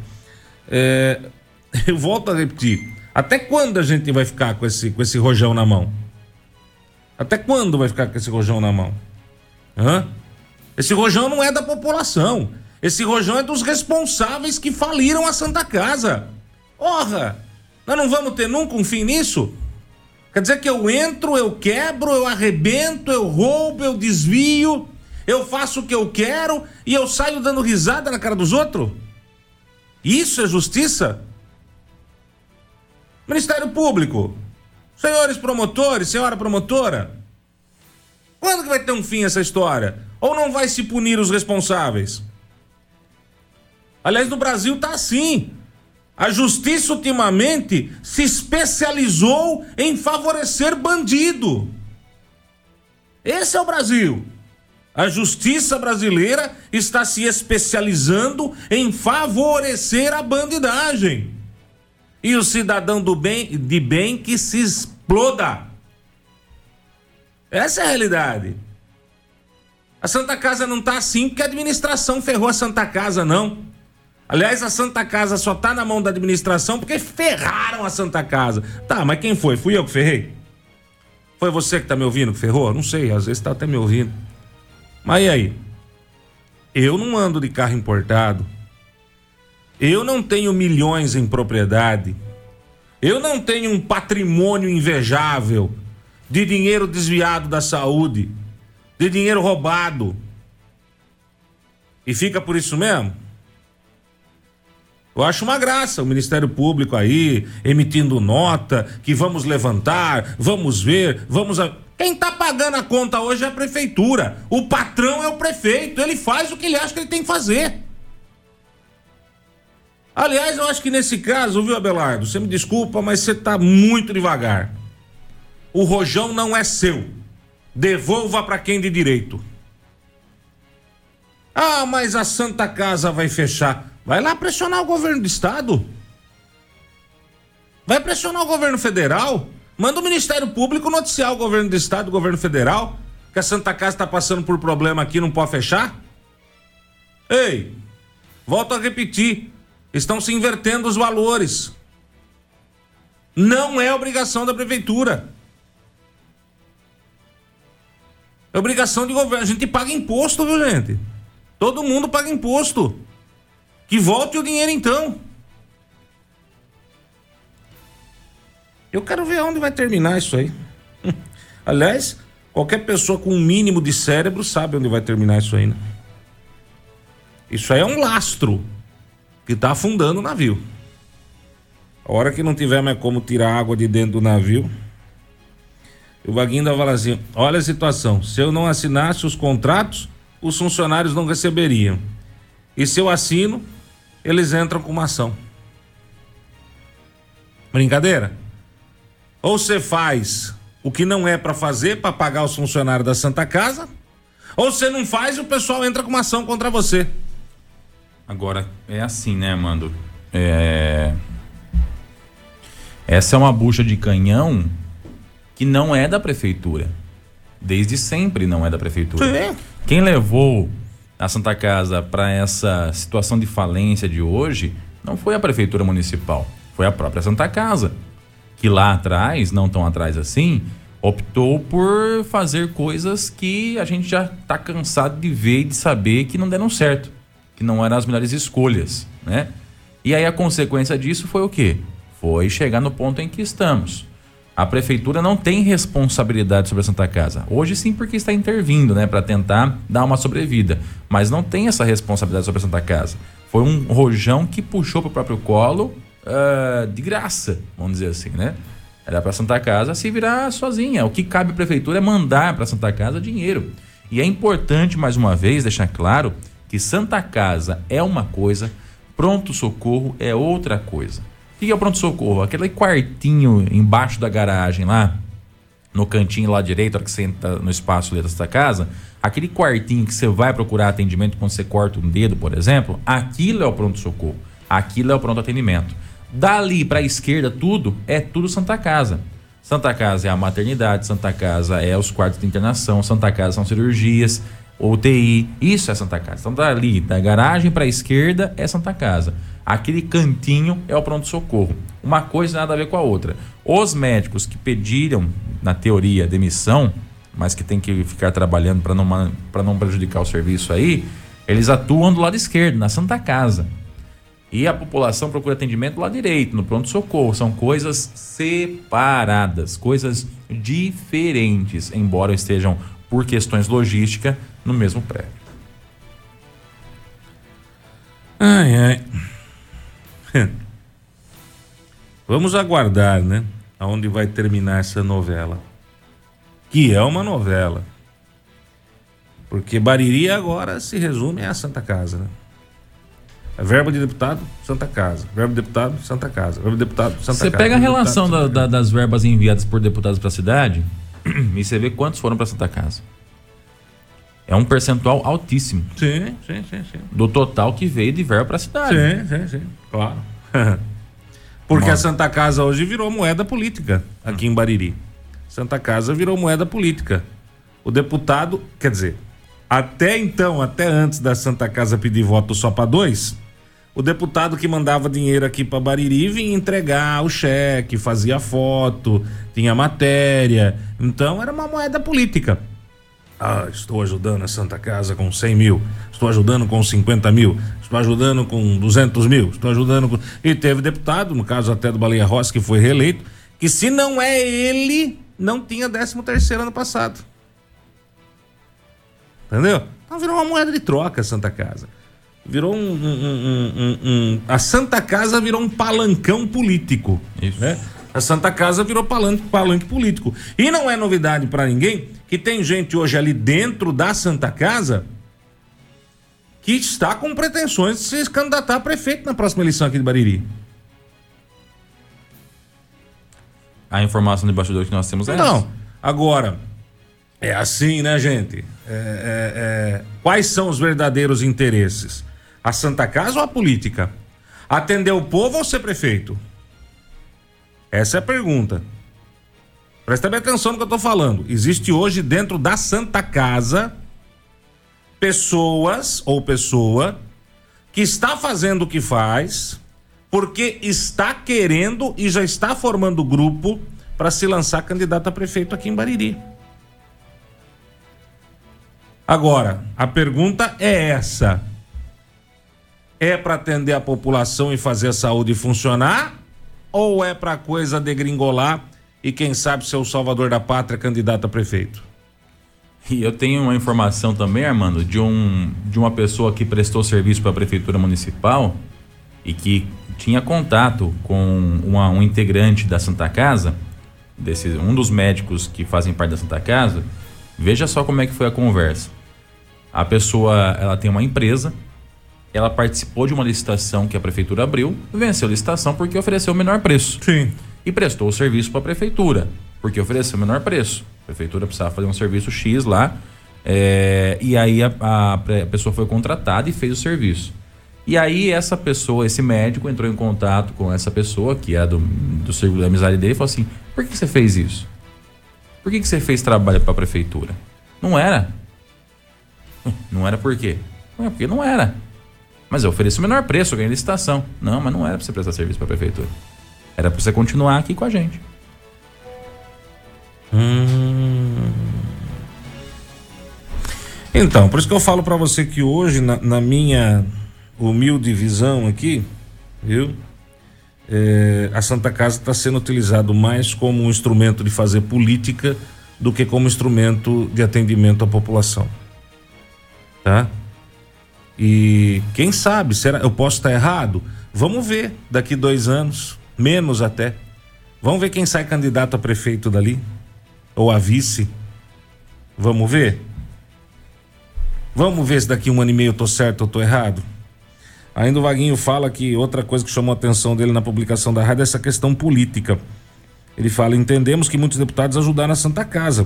É, eu volto a repetir. Até quando a gente vai ficar com esse, com esse rojão na mão? Até quando vai ficar com esse rojão na mão? Hã? Esse rojão não é da população. Esse rojão é dos responsáveis que faliram a Santa Casa. Orra! Nós não vamos ter nunca um fim nisso? Quer dizer que eu entro, eu quebro, eu arrebento, eu roubo, eu desvio, eu faço o que eu quero e eu saio dando risada na cara dos outros? Isso é justiça? Ministério Público, senhores promotores, senhora promotora, quando que vai ter um fim essa história? Ou não vai se punir os responsáveis? Aliás, no Brasil tá assim. A justiça ultimamente se especializou em favorecer bandido. Esse é o Brasil. A justiça brasileira está se especializando em favorecer a bandidagem. E o cidadão do bem, de bem que se exploda. Essa é a realidade. A Santa Casa não tá assim porque a administração ferrou a Santa Casa, não. Aliás, a Santa Casa só tá na mão da administração porque ferraram a Santa Casa. Tá, mas quem foi? Fui eu que ferrei? Foi você que tá me ouvindo que ferrou? Não sei, às vezes tá até me ouvindo. Mas e aí? Eu não ando de carro importado. Eu não tenho milhões em propriedade. Eu não tenho um patrimônio invejável de dinheiro desviado da saúde, de dinheiro roubado. E fica por isso mesmo? Eu acho uma graça o Ministério Público aí emitindo nota que vamos levantar, vamos ver, vamos. A... Quem tá pagando a conta hoje é a prefeitura. O patrão é o prefeito. Ele faz o que ele acha que ele tem que fazer. Aliás, eu acho que nesse caso, viu, Abelardo? Você me desculpa, mas você tá muito devagar. O rojão não é seu. Devolva para quem de direito. Ah, mas a Santa Casa vai fechar. Vai lá pressionar o governo do estado. Vai pressionar o governo federal. Manda o Ministério Público noticiar o governo do estado, o governo federal, que a Santa Casa está passando por problema aqui, não pode fechar. Ei, volto a repetir, estão se invertendo os valores. Não é obrigação da prefeitura. É obrigação de governo. A gente paga imposto, viu, gente? Todo mundo paga imposto. Que volte o dinheiro então. Eu quero ver onde vai terminar isso aí. Aliás, Qualquer pessoa com um mínimo de cérebro sabe onde vai terminar isso aí, né? Isso aí é um lastro que está afundando o navio. A hora que não tiver mais como tirar água de dentro do navio, o Vaguinho ainda fala assim: olha a situação, se eu não assinasse os contratos, os funcionários não receberiam. E se eu assino, eles entram com uma ação. Brincadeira? Ou você faz o que não é para fazer para pagar os funcionários da Santa Casa, ou você não faz e o pessoal entra com uma ação contra você. Agora, é assim, né, Mando? É... Essa é uma bucha de canhão que não é da prefeitura. Desde sempre não é da prefeitura. Sim. Quem levou a Santa Casa para essa situação de falência de hoje não foi a prefeitura municipal, foi a própria Santa Casa, que lá atrás, não tão atrás assim, optou por fazer coisas que a gente já está cansado de ver e de saber que não deram certo, que não eram as melhores escolhas, né? E aí a consequência disso foi o quê? Foi chegar no ponto em que estamos. A prefeitura não tem responsabilidade sobre a Santa Casa. Hoje sim, porque está intervindo, né, para tentar dar uma sobrevida, mas não tem essa responsabilidade sobre a Santa Casa. Foi um rojão que puxou para o próprio colo uh, de graça, vamos dizer assim, né? Era para a Santa Casa se virar sozinha. O que cabe à prefeitura é mandar para a Santa Casa dinheiro. E é importante mais uma vez deixar claro que Santa Casa é uma coisa, pronto socorro é outra coisa. O que é o pronto-socorro? Aquele quartinho embaixo da garagem lá, no cantinho lá direito, hora que você entra no espaço ali da casa, aquele quartinho que você vai procurar atendimento quando você corta um dedo, por exemplo, aquilo é o pronto-socorro. Aquilo é o pronto atendimento. Dali para a esquerda, tudo é tudo Santa Casa. Santa Casa é a maternidade, Santa Casa é os quartos de internação, Santa Casa são cirurgias, UTI, isso é Santa Casa. Então dali, da garagem para a esquerda é Santa Casa. Aquele cantinho é o pronto-socorro. Uma coisa nada a ver com a outra. Os médicos que pediram, na teoria, demissão, mas que tem que ficar trabalhando para não, não prejudicar o serviço aí, eles atuam do lado esquerdo, na Santa Casa. E a população procura atendimento do lado direito, no pronto-socorro. São coisas separadas, coisas diferentes, embora estejam, por questões logística, no mesmo prédio. Ai, ai. Vamos aguardar, né? Aonde vai terminar essa novela. Que é uma novela. Porque Bariri agora se resume à Santa Casa, né? É verbo de deputado, Santa Casa. Verbo de deputado, Santa Casa. Verbo de deputado, Santa você Casa. Você pega a relação deputado, da, da, das verbas enviadas por deputados para a cidade e você vê quantos foram para Santa Casa. É um percentual altíssimo. Sim, sim, sim, sim. Do total que veio de verba para a cidade. Sim, sim, sim. Claro. Porque Nossa. a Santa Casa hoje virou moeda política aqui em Bariri. Santa Casa virou moeda política. O deputado, quer dizer, até então, até antes da Santa Casa pedir voto só para dois, o deputado que mandava dinheiro aqui para Bariri vinha entregar o cheque, fazia foto, tinha matéria. Então era uma moeda política. Ah, estou ajudando a Santa Casa com 100 mil, estou ajudando com 50 mil, estou ajudando com 200 mil, estou ajudando com. E teve deputado, no caso até do Baleia Rossi, que foi reeleito, que se não é ele, não tinha 13 terceiro ano passado. Entendeu? Então virou uma moeda de troca a Santa Casa. Virou um, um, um, um A Santa Casa virou um palancão político. Isso. Né? A Santa Casa virou palanque, palanque político. E não é novidade para ninguém que tem gente hoje ali dentro da Santa Casa que está com pretensões de se candidatar a prefeito na próxima eleição aqui de Bariri. A informação de bastidor que nós temos é Não. Essa. Agora, é assim, né, gente? É, é, é... Quais são os verdadeiros interesses? A Santa Casa ou a política? Atender o povo ou ser prefeito? Essa é a pergunta. Presta bem atenção no que eu estou falando. Existe hoje dentro da Santa Casa pessoas ou pessoa que está fazendo o que faz porque está querendo e já está formando grupo para se lançar candidato a prefeito aqui em Bariri. Agora, a pergunta é essa: é para atender a população e fazer a saúde funcionar ou é para coisa degringolar e quem sabe ser o salvador da pátria candidato a prefeito? E eu tenho uma informação também, Armando, de, um, de uma pessoa que prestou serviço para a Prefeitura Municipal e que tinha contato com uma, um integrante da Santa Casa, desse, um dos médicos que fazem parte da Santa Casa. Veja só como é que foi a conversa. A pessoa ela tem uma empresa, ela participou de uma licitação que a prefeitura abriu, venceu a licitação porque ofereceu o menor preço. Sim. E prestou o serviço para a prefeitura, porque ofereceu o menor preço. A prefeitura precisava fazer um serviço X lá, é, e aí a, a, a pessoa foi contratada e fez o serviço. E aí essa pessoa, esse médico, entrou em contato com essa pessoa, que é do, do círculo de amizade dele, e falou assim: por que você fez isso? Por que, que você fez trabalho para a prefeitura? Não era. Não era por quê? Não é porque não era. Mas eu ofereci o menor preço, ganhei licitação. Não, mas não era para você prestar serviço para a prefeitura. Era para você continuar aqui com a gente. Hum. Então, por isso que eu falo para você que hoje, na, na minha humilde visão aqui, viu? É, a Santa Casa está sendo utilizado mais como um instrumento de fazer política do que como instrumento de atendimento à população. Tá? E quem sabe, será, eu posso estar errado? Vamos ver daqui dois anos, menos até. Vamos ver quem sai candidato a prefeito dali ou a vice. Vamos ver. Vamos ver se daqui um ano e meio eu tô certo ou tô errado. Ainda o Vaguinho fala que outra coisa que chamou a atenção dele na publicação da rádio é essa questão política. Ele fala: entendemos que muitos deputados ajudaram a Santa Casa.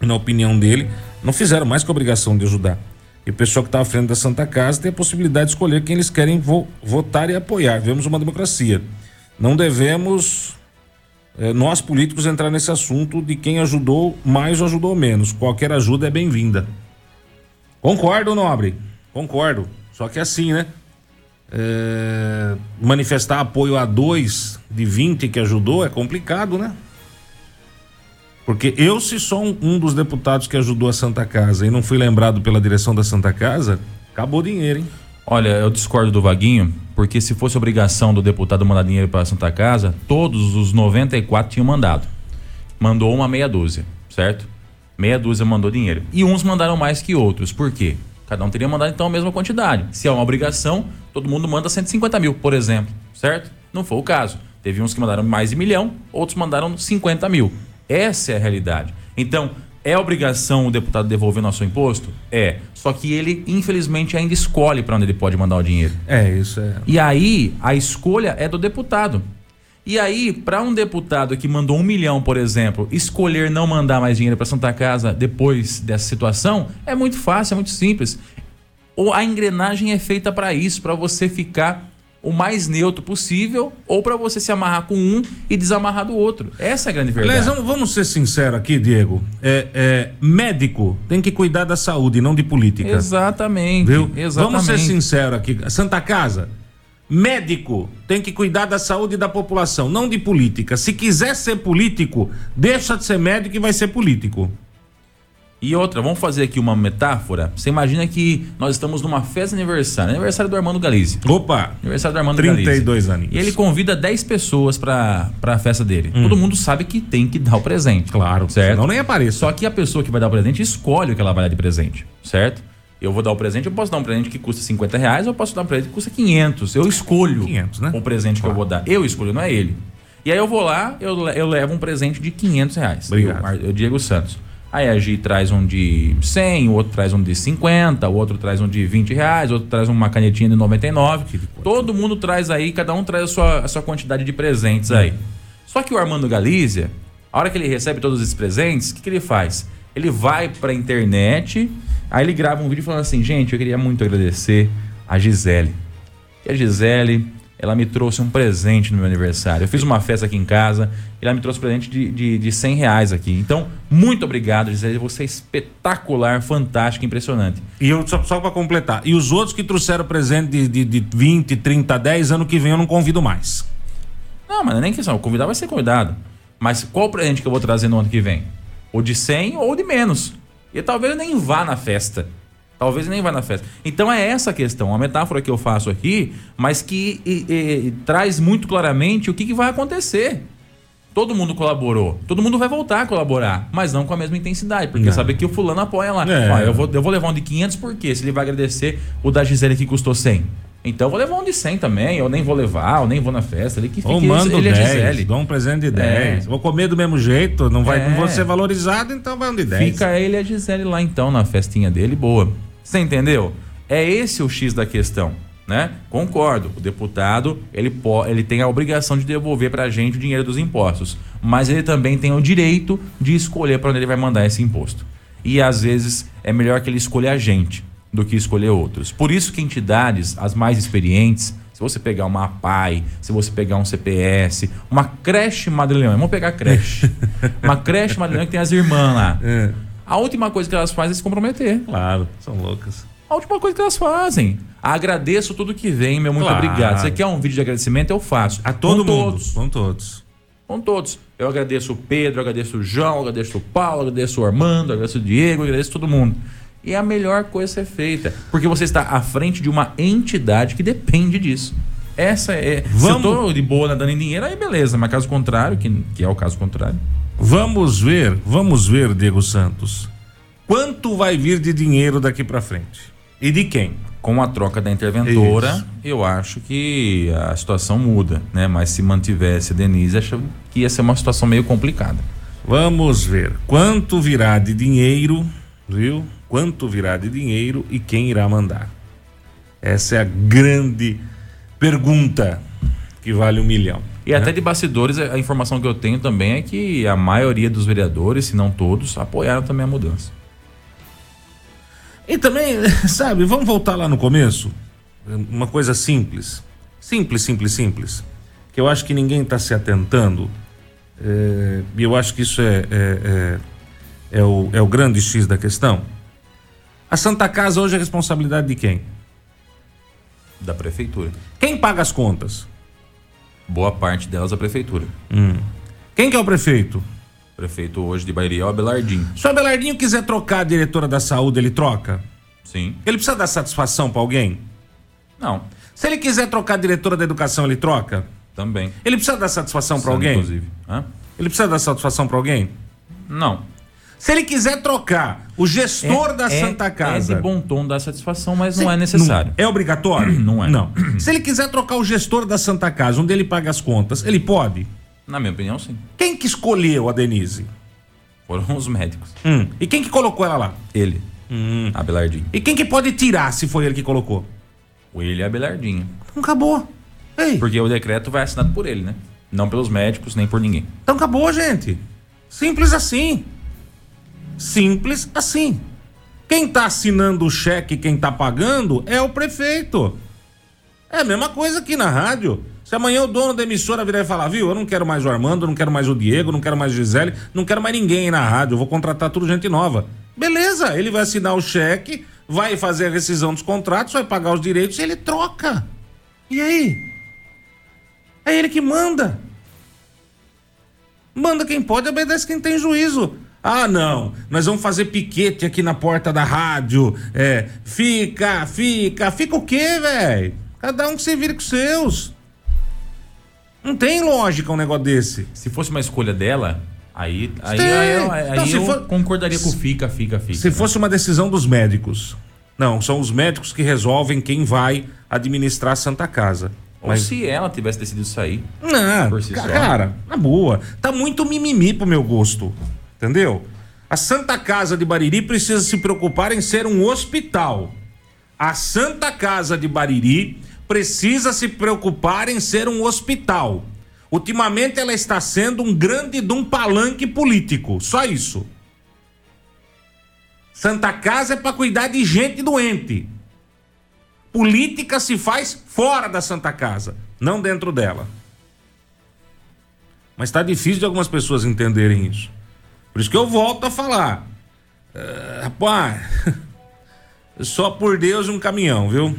E, na opinião dele, não fizeram mais que a obrigação de ajudar. E o pessoal que está à frente da Santa Casa tem a possibilidade de escolher quem eles querem vo votar e apoiar. Vemos uma democracia. Não devemos, eh, nós políticos, entrar nesse assunto de quem ajudou mais ou ajudou menos. Qualquer ajuda é bem-vinda. Concordo, Nobre. Concordo. Só que é assim, né? é, manifestar apoio a dois de 20 que ajudou é complicado, né? Porque eu, se sou um, um, dos deputados que ajudou a Santa Casa e não fui lembrado pela direção da Santa Casa, acabou o dinheiro, hein? Olha, eu discordo do Vaguinho, porque se fosse obrigação do deputado mandar dinheiro para a Santa Casa, todos os 94 tinham mandado. Mandou uma meia dúzia, certo? Meia dúzia mandou dinheiro. E uns mandaram mais que outros. Por quê? Cada um teria mandado então a mesma quantidade. Se é uma obrigação, todo mundo manda 150 mil, por exemplo, certo? Não foi o caso. Teve uns que mandaram mais de milhão, outros mandaram 50 mil. Essa é a realidade. Então, é obrigação o deputado devolver nosso imposto? É. Só que ele, infelizmente, ainda escolhe para onde ele pode mandar o dinheiro. É, isso é. E aí, a escolha é do deputado. E aí, para um deputado que mandou um milhão, por exemplo, escolher não mandar mais dinheiro para Santa Casa depois dessa situação, é muito fácil, é muito simples. Ou a engrenagem é feita para isso, para você ficar o mais neutro possível ou para você se amarrar com um e desamarrar do outro. Essa é a grande verdade. Aliás, vamos ser sinceros aqui, Diego. É, é, médico tem que cuidar da saúde, não de política. Exatamente. Viu? Exatamente. Vamos ser sinceros aqui. Santa Casa Médico tem que cuidar da saúde da população, não de política. Se quiser ser político, deixa de ser médico e vai ser político. E outra, vamos fazer aqui uma metáfora. Você imagina que nós estamos numa festa de aniversário, aniversário do Armando Galize. Opa! Aniversário do Armando 32 anos. E ele convida 10 pessoas para a festa dele. Hum. Todo mundo sabe que tem que dar o presente. Claro, certo? Não nem apareça. Só que a pessoa que vai dar o presente escolhe o que ela vai dar de presente, certo? eu vou dar o presente, eu posso dar um presente que custa 50 reais, ou eu posso dar um presente que custa 500. Eu escolho 500, né? o presente claro. que eu vou dar. Eu escolho, não é ele. E aí eu vou lá, eu, eu levo um presente de 500 reais. Obrigado. Eu, eu Diego Santos. Aí a Gi traz um de 100, o outro traz um de 50, o outro traz um de 20 reais, o outro traz uma canetinha de 99. Todo mundo traz aí, cada um traz a sua, a sua quantidade de presentes aí. Só que o Armando Galícia, a hora que ele recebe todos esses presentes, o que, que ele faz? Ele vai pra internet Aí ele grava um vídeo falando assim: gente, eu queria muito agradecer a Gisele. E a Gisele, ela me trouxe um presente no meu aniversário. Eu fiz uma festa aqui em casa e ela me trouxe um presente de, de, de 100 reais aqui. Então, muito obrigado, Gisele. Você é espetacular, fantástico, impressionante. E eu, só, só para completar: e os outros que trouxeram presente de, de, de 20, 30, 10, ano que vem eu não convido mais. Não, mas não é nem questão. Convidar vai ser convidado. Mas qual presente que eu vou trazer no ano que vem? Ou de 100 ou de menos. E talvez nem vá na festa. Talvez nem vá na festa. Então é essa a questão, uma metáfora que eu faço aqui, mas que e, e, traz muito claramente o que, que vai acontecer. todo mundo colaborou. Todo mundo vai voltar a colaborar, mas não com a mesma intensidade, porque Não. sabe que o fulano apoia lá. É. Ó, eu, vou, eu vou levar um de 500 por quê? Se ele vai agradecer o da Gisele que custou 100. Então eu vou levar um de 100 também, eu nem vou levar, eu nem vou na festa. Ele que fique, Ou mando ele é 10, Gisele. dou um presente de 10. É. Vou comer do mesmo jeito, não vai É. não vou ser valorizado, então vai um de 10. Fica ele e a Gisele lá então, na festinha dele, boa. Você entendeu? É esse o X da questão, né? Concordo. O deputado, ele, ele tem a obrigação de devolver pra gente o dinheiro dos impostos. Mas ele também tem o direito de escolher para onde ele vai mandar esse imposto. E às vezes é melhor que ele escolha a gente do que escolher outros. Por isso que entidades, as mais experientes, se você pegar uma APAI, se você pegar um CPS, uma creche Madrileão, vamos pegar creche. uma creche Madrileão que tem as irmãs lá. É, A última coisa que elas fazem é se comprometer. claro, são loucas. A última coisa que elas fazem. Agradeço tudo que vem, meu muito Claro. obrigado. Você quer um vídeo de agradecimento? Eu faço. A todo Com mundo. todos. Com todos. Com todos. Eu agradeço o Pedro, agradeço o João, agradeço o Paulo, agradeço o Armando, agradeço o Diego, agradeço todo mundo. E é a melhor coisa a ser feita. Porque você está à frente de uma entidade que depende disso. Essa é. Se eu Vamos- tô de boa nadando em dinheiro, aí beleza. Mas caso contrário, que, que é o caso contrário. Vamos ver, vamos ver, Diego Santos. Quanto vai vir de dinheiro daqui pra frente? E de quem? com a troca da interventora, Isso. eu acho que a situação muda, né? Mas se mantivesse a Denise, acho que ia ser uma situação meio complicada. Vamos ver quanto virá de dinheiro, viu? Quanto virá de dinheiro e quem irá mandar. Essa é a grande pergunta que vale um milhão. E até de bastidores, a informação que eu tenho também é que a maioria dos vereadores, se não todos, apoiaram também a mudança. E também, sabe, vamos voltar lá no começo? Uma coisa simples. Simples, simples, simples. Que eu acho que ninguém está se atentando. é, E eu acho que isso é, é, é, é o, é o grande X da questão. A Santa Casa hoje é responsabilidade de quem? Da prefeitura. Quem paga as contas? Boa parte delas a prefeitura. Quem que é o prefeito? O prefeito hoje de Bahia é o Abelardinho. Se o Abelardinho quiser trocar a diretora da saúde, ele troca? Sim. Ele precisa dar satisfação para alguém? Não. Se ele quiser trocar a diretora da educação, ele troca? Também. Ele precisa dar satisfação para alguém? Inclusive. Hã? Ele precisa dar satisfação para alguém? Não. Se ele quiser trocar o gestor da Santa Casa. É de bom tom dar satisfação, mas Se- não é necessário. É obrigatório? Não é. Não. Se ele quiser trocar o gestor da Santa Casa, onde ele paga as contas, ele pode? Na minha opinião, sim. Quem que escolheu a Denise? Foram os médicos. Hum. E quem que colocou ela lá? Ele. Hum. Abelardinho. E quem que pode tirar se foi ele que colocou? O ele é Abelardinho. Então acabou. Ei, Porque o decreto vai assinado por ele, né? Não pelos médicos, nem por ninguém. então acabou, gente. Simples assim. Simples assim. Quem tá assinando o cheque, quem tá pagando é o prefeito. É a mesma coisa aqui na rádio. Se amanhã o dono da emissora virar e falar, viu, eu não quero mais o Armando, não quero mais o Diego, não quero mais a Gisele, não quero mais ninguém aí na rádio, eu vou contratar tudo gente nova. Beleza, ele vai assinar o cheque, vai fazer a rescisão dos contratos, vai pagar os direitos e ele troca. E aí? É ele que manda. Manda quem pode, obedece quem tem juízo. Ah, não, nós vamos fazer piquete aqui na porta da rádio. É, fica, fica, fica o quê, velho? Cada um que se vire com os seus. Não tem lógica um negócio desse. Se fosse uma escolha dela, aí, aí, Tem. aí, eu- aí Não, eu for- concordaria com fica, fica, fica. Se fosse uma decisão dos médicos. Não, são os médicos que resolvem quem vai administrar a Santa Casa. Ou Mas- se ela tivesse decidido sair. Não, si ca- só. cara, na boa. Tá muito mimimi pro meu gosto. Entendeu? A Santa Casa de Bariri precisa se preocupar em ser um hospital. A Santa Casa de Bariri precisa se preocupar em ser um hospital. Ultimamente ela está sendo um grande de um palanque político. Só isso. Santa Casa é para cuidar de gente doente. Política se faz fora da Santa Casa, não dentro dela. Mas está difícil de algumas pessoas entenderem isso. Por isso que eu volto a falar. Eh, rapaz, só por Deus um caminhão, viu?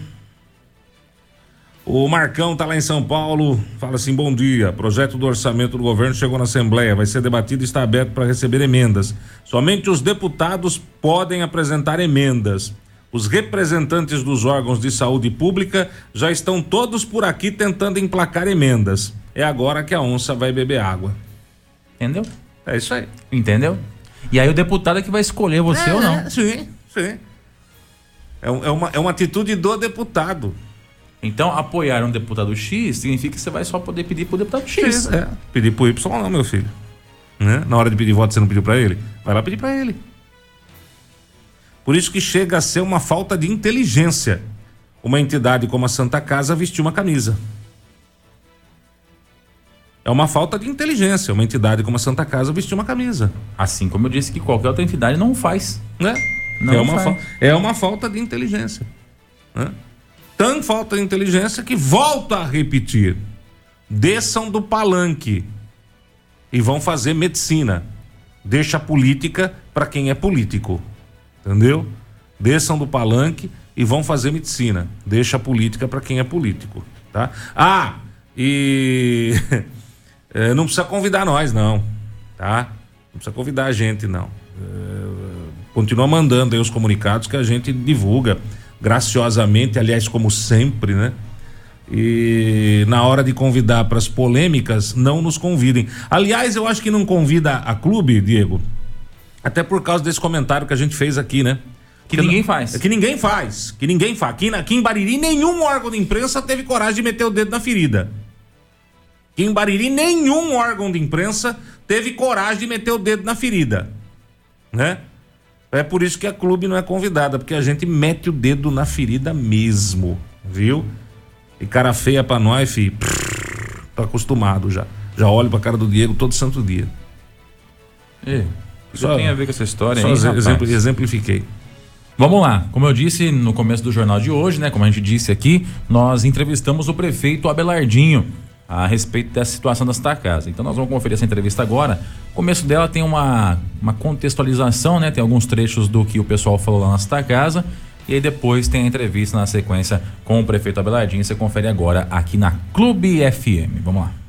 O Marcão tá lá em São Paulo, fala assim: bom dia. Projeto do orçamento do governo chegou na Assembleia, vai ser debatido e está aberto para receber emendas. Somente os deputados podem apresentar emendas. Os representantes dos órgãos de saúde pública já estão todos por aqui tentando emplacar emendas. É agora que a onça vai beber água. Entendeu? É isso aí. Entendeu? E aí o deputado é que vai escolher você é, ou não. Sim, sim. É, é, uma, é uma atitude do deputado. Então, apoiar um deputado X significa que você vai só poder pedir pro deputado X. É, pedir pro Y não, meu filho. Né? Na hora de pedir voto, você não pediu para ele? Vai lá pedir para ele. Por isso que chega a ser uma falta de inteligência uma entidade como a Santa Casa vestir uma camisa. É uma falta de inteligência uma entidade como a Santa Casa vestir uma camisa. Assim como eu disse que qualquer outra entidade não faz. Né? Não é, uma faz. é uma falta de inteligência. Né? Tão falta de inteligência que volta a repetir. Desçam do palanque e vão fazer medicina. Deixa a política para quem é político. Entendeu? Desçam do palanque e vão fazer medicina. Deixa a política para quem é político. Tá? Ah, e é, não precisa convidar nós, não. Tá? Não precisa convidar a gente, não. É, continua mandando aí os comunicados que a gente divulga graciosamente, aliás, como sempre, né? E na hora de convidar para as polêmicas, não nos convidem. Aliás, eu acho que não convida a clube, Diego, até por causa desse comentário que a gente fez aqui, né? Que, que ninguém faz. Que ninguém faz. Que ninguém faz. Aqui, aqui em Bariri, nenhum órgão de imprensa teve coragem de meter o dedo na ferida. Aqui em Bariri, nenhum órgão de imprensa teve coragem de meter o dedo na ferida. Né? É por isso que a clube não é convidada, porque a gente mete o dedo na ferida mesmo, viu? E cara feia pra nós, fi, tô acostumado já. Já olho pra cara do Diego todo santo dia. E, só tem a ver com essa história só aí, exemplo, exemplifiquei. Vamos lá, como eu disse no começo do jornal de hoje, né? Como a gente disse aqui, nós entrevistamos o prefeito Abelardinho a respeito dessa situação da Santa Casa. Então nós vamos conferir essa entrevista agora. O começo dela tem uma, uma contextualização, né? Tem alguns trechos do que o pessoal falou lá na Santa Casa. E aí depois tem a entrevista na sequência com o prefeito Abelardinho. Você confere agora aqui na Clube FM. Vamos lá.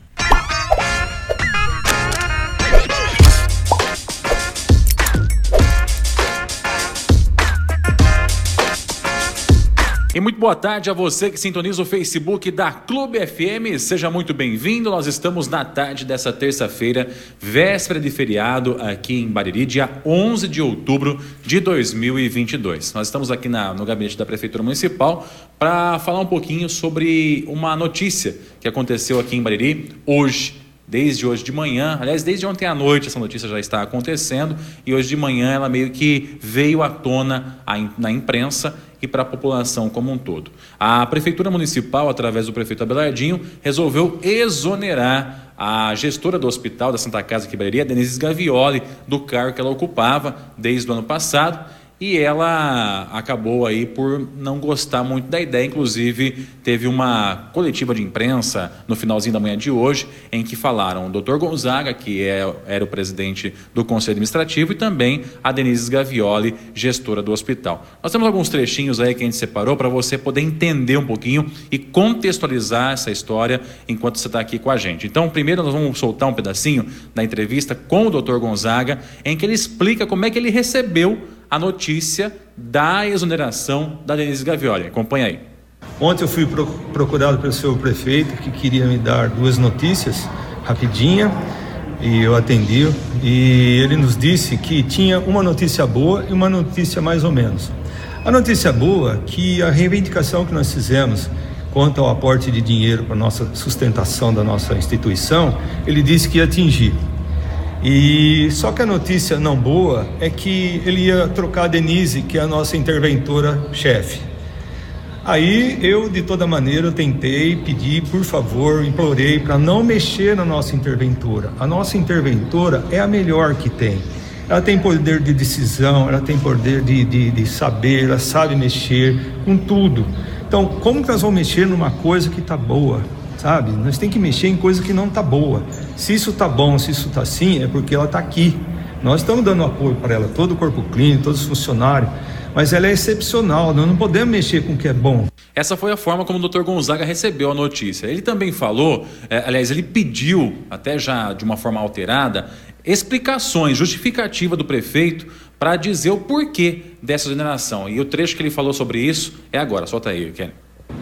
E muito boa tarde a você que sintoniza o Facebook da Clube FM. Seja muito bem-vindo. Nós estamos na tarde dessa terça-feira, véspera de feriado, aqui em Bariri, dia 11 de outubro de 2022. Nós estamos aqui na, no gabinete da Prefeitura Municipal para falar um pouquinho sobre uma notícia que aconteceu aqui em Bariri hoje desde hoje de manhã, aliás, desde ontem à noite essa notícia já está acontecendo e hoje de manhã ela meio que veio à tona na imprensa e para a população como um todo. A Prefeitura Municipal, através do prefeito Abelardinho, resolveu exonerar a gestora do Hospital da Santa Casa Quebraria, Denise Gavioli, do cargo que ela ocupava desde o ano passado e ela acabou aí por não gostar muito da ideia, inclusive teve uma coletiva de imprensa no finalzinho da manhã de hoje, em que falaram o Dr. Gonzaga, que é, era o presidente do Conselho Administrativo, e também a Denise Gavioli, gestora do hospital. Nós temos alguns trechinhos aí que a gente separou para você poder entender um pouquinho e contextualizar essa história enquanto você está aqui com a gente. Então, primeiro nós vamos soltar um pedacinho da entrevista com o Dr. Gonzaga, em que ele explica como é que ele recebeu a notícia da exoneração da Denise Gavioli. Acompanha aí. Ontem eu fui procurado pelo seu prefeito que queria me dar duas notícias rapidinha e eu atendi e ele nos disse que tinha uma notícia boa e uma notícia mais ou menos. A notícia boa é que a reivindicação que nós fizemos quanto ao aporte de dinheiro para a nossa sustentação da nossa instituição, ele disse que ia atingir. E só que a notícia não boa é que ele ia trocar a Denise, que é a nossa interventora chefe. Aí eu, de toda maneira, tentei, pedi, por favor, implorei para não mexer na nossa interventora. A nossa interventora é a melhor que tem. Ela tem poder de decisão, ela tem poder de, de, de saber, ela sabe mexer com tudo. Então, como que nós vamos mexer numa coisa que está boa? sabe? Nós tem que mexer em coisa que não está boa. Se isso está bom, se isso está assim, é porque ela está aqui. Nós estamos dando apoio para ela, todo o corpo clínico, todos os funcionários, mas ela é excepcional, nós não podemos mexer com o que é bom. Essa foi a forma como o Dr. Gonzaga recebeu a notícia. Ele também falou, é, aliás, ele pediu, até já de uma forma alterada, explicações, justificativa do prefeito para dizer o porquê dessa exoneração. E o trecho que ele falou sobre isso é agora. Solta aí, Kenny.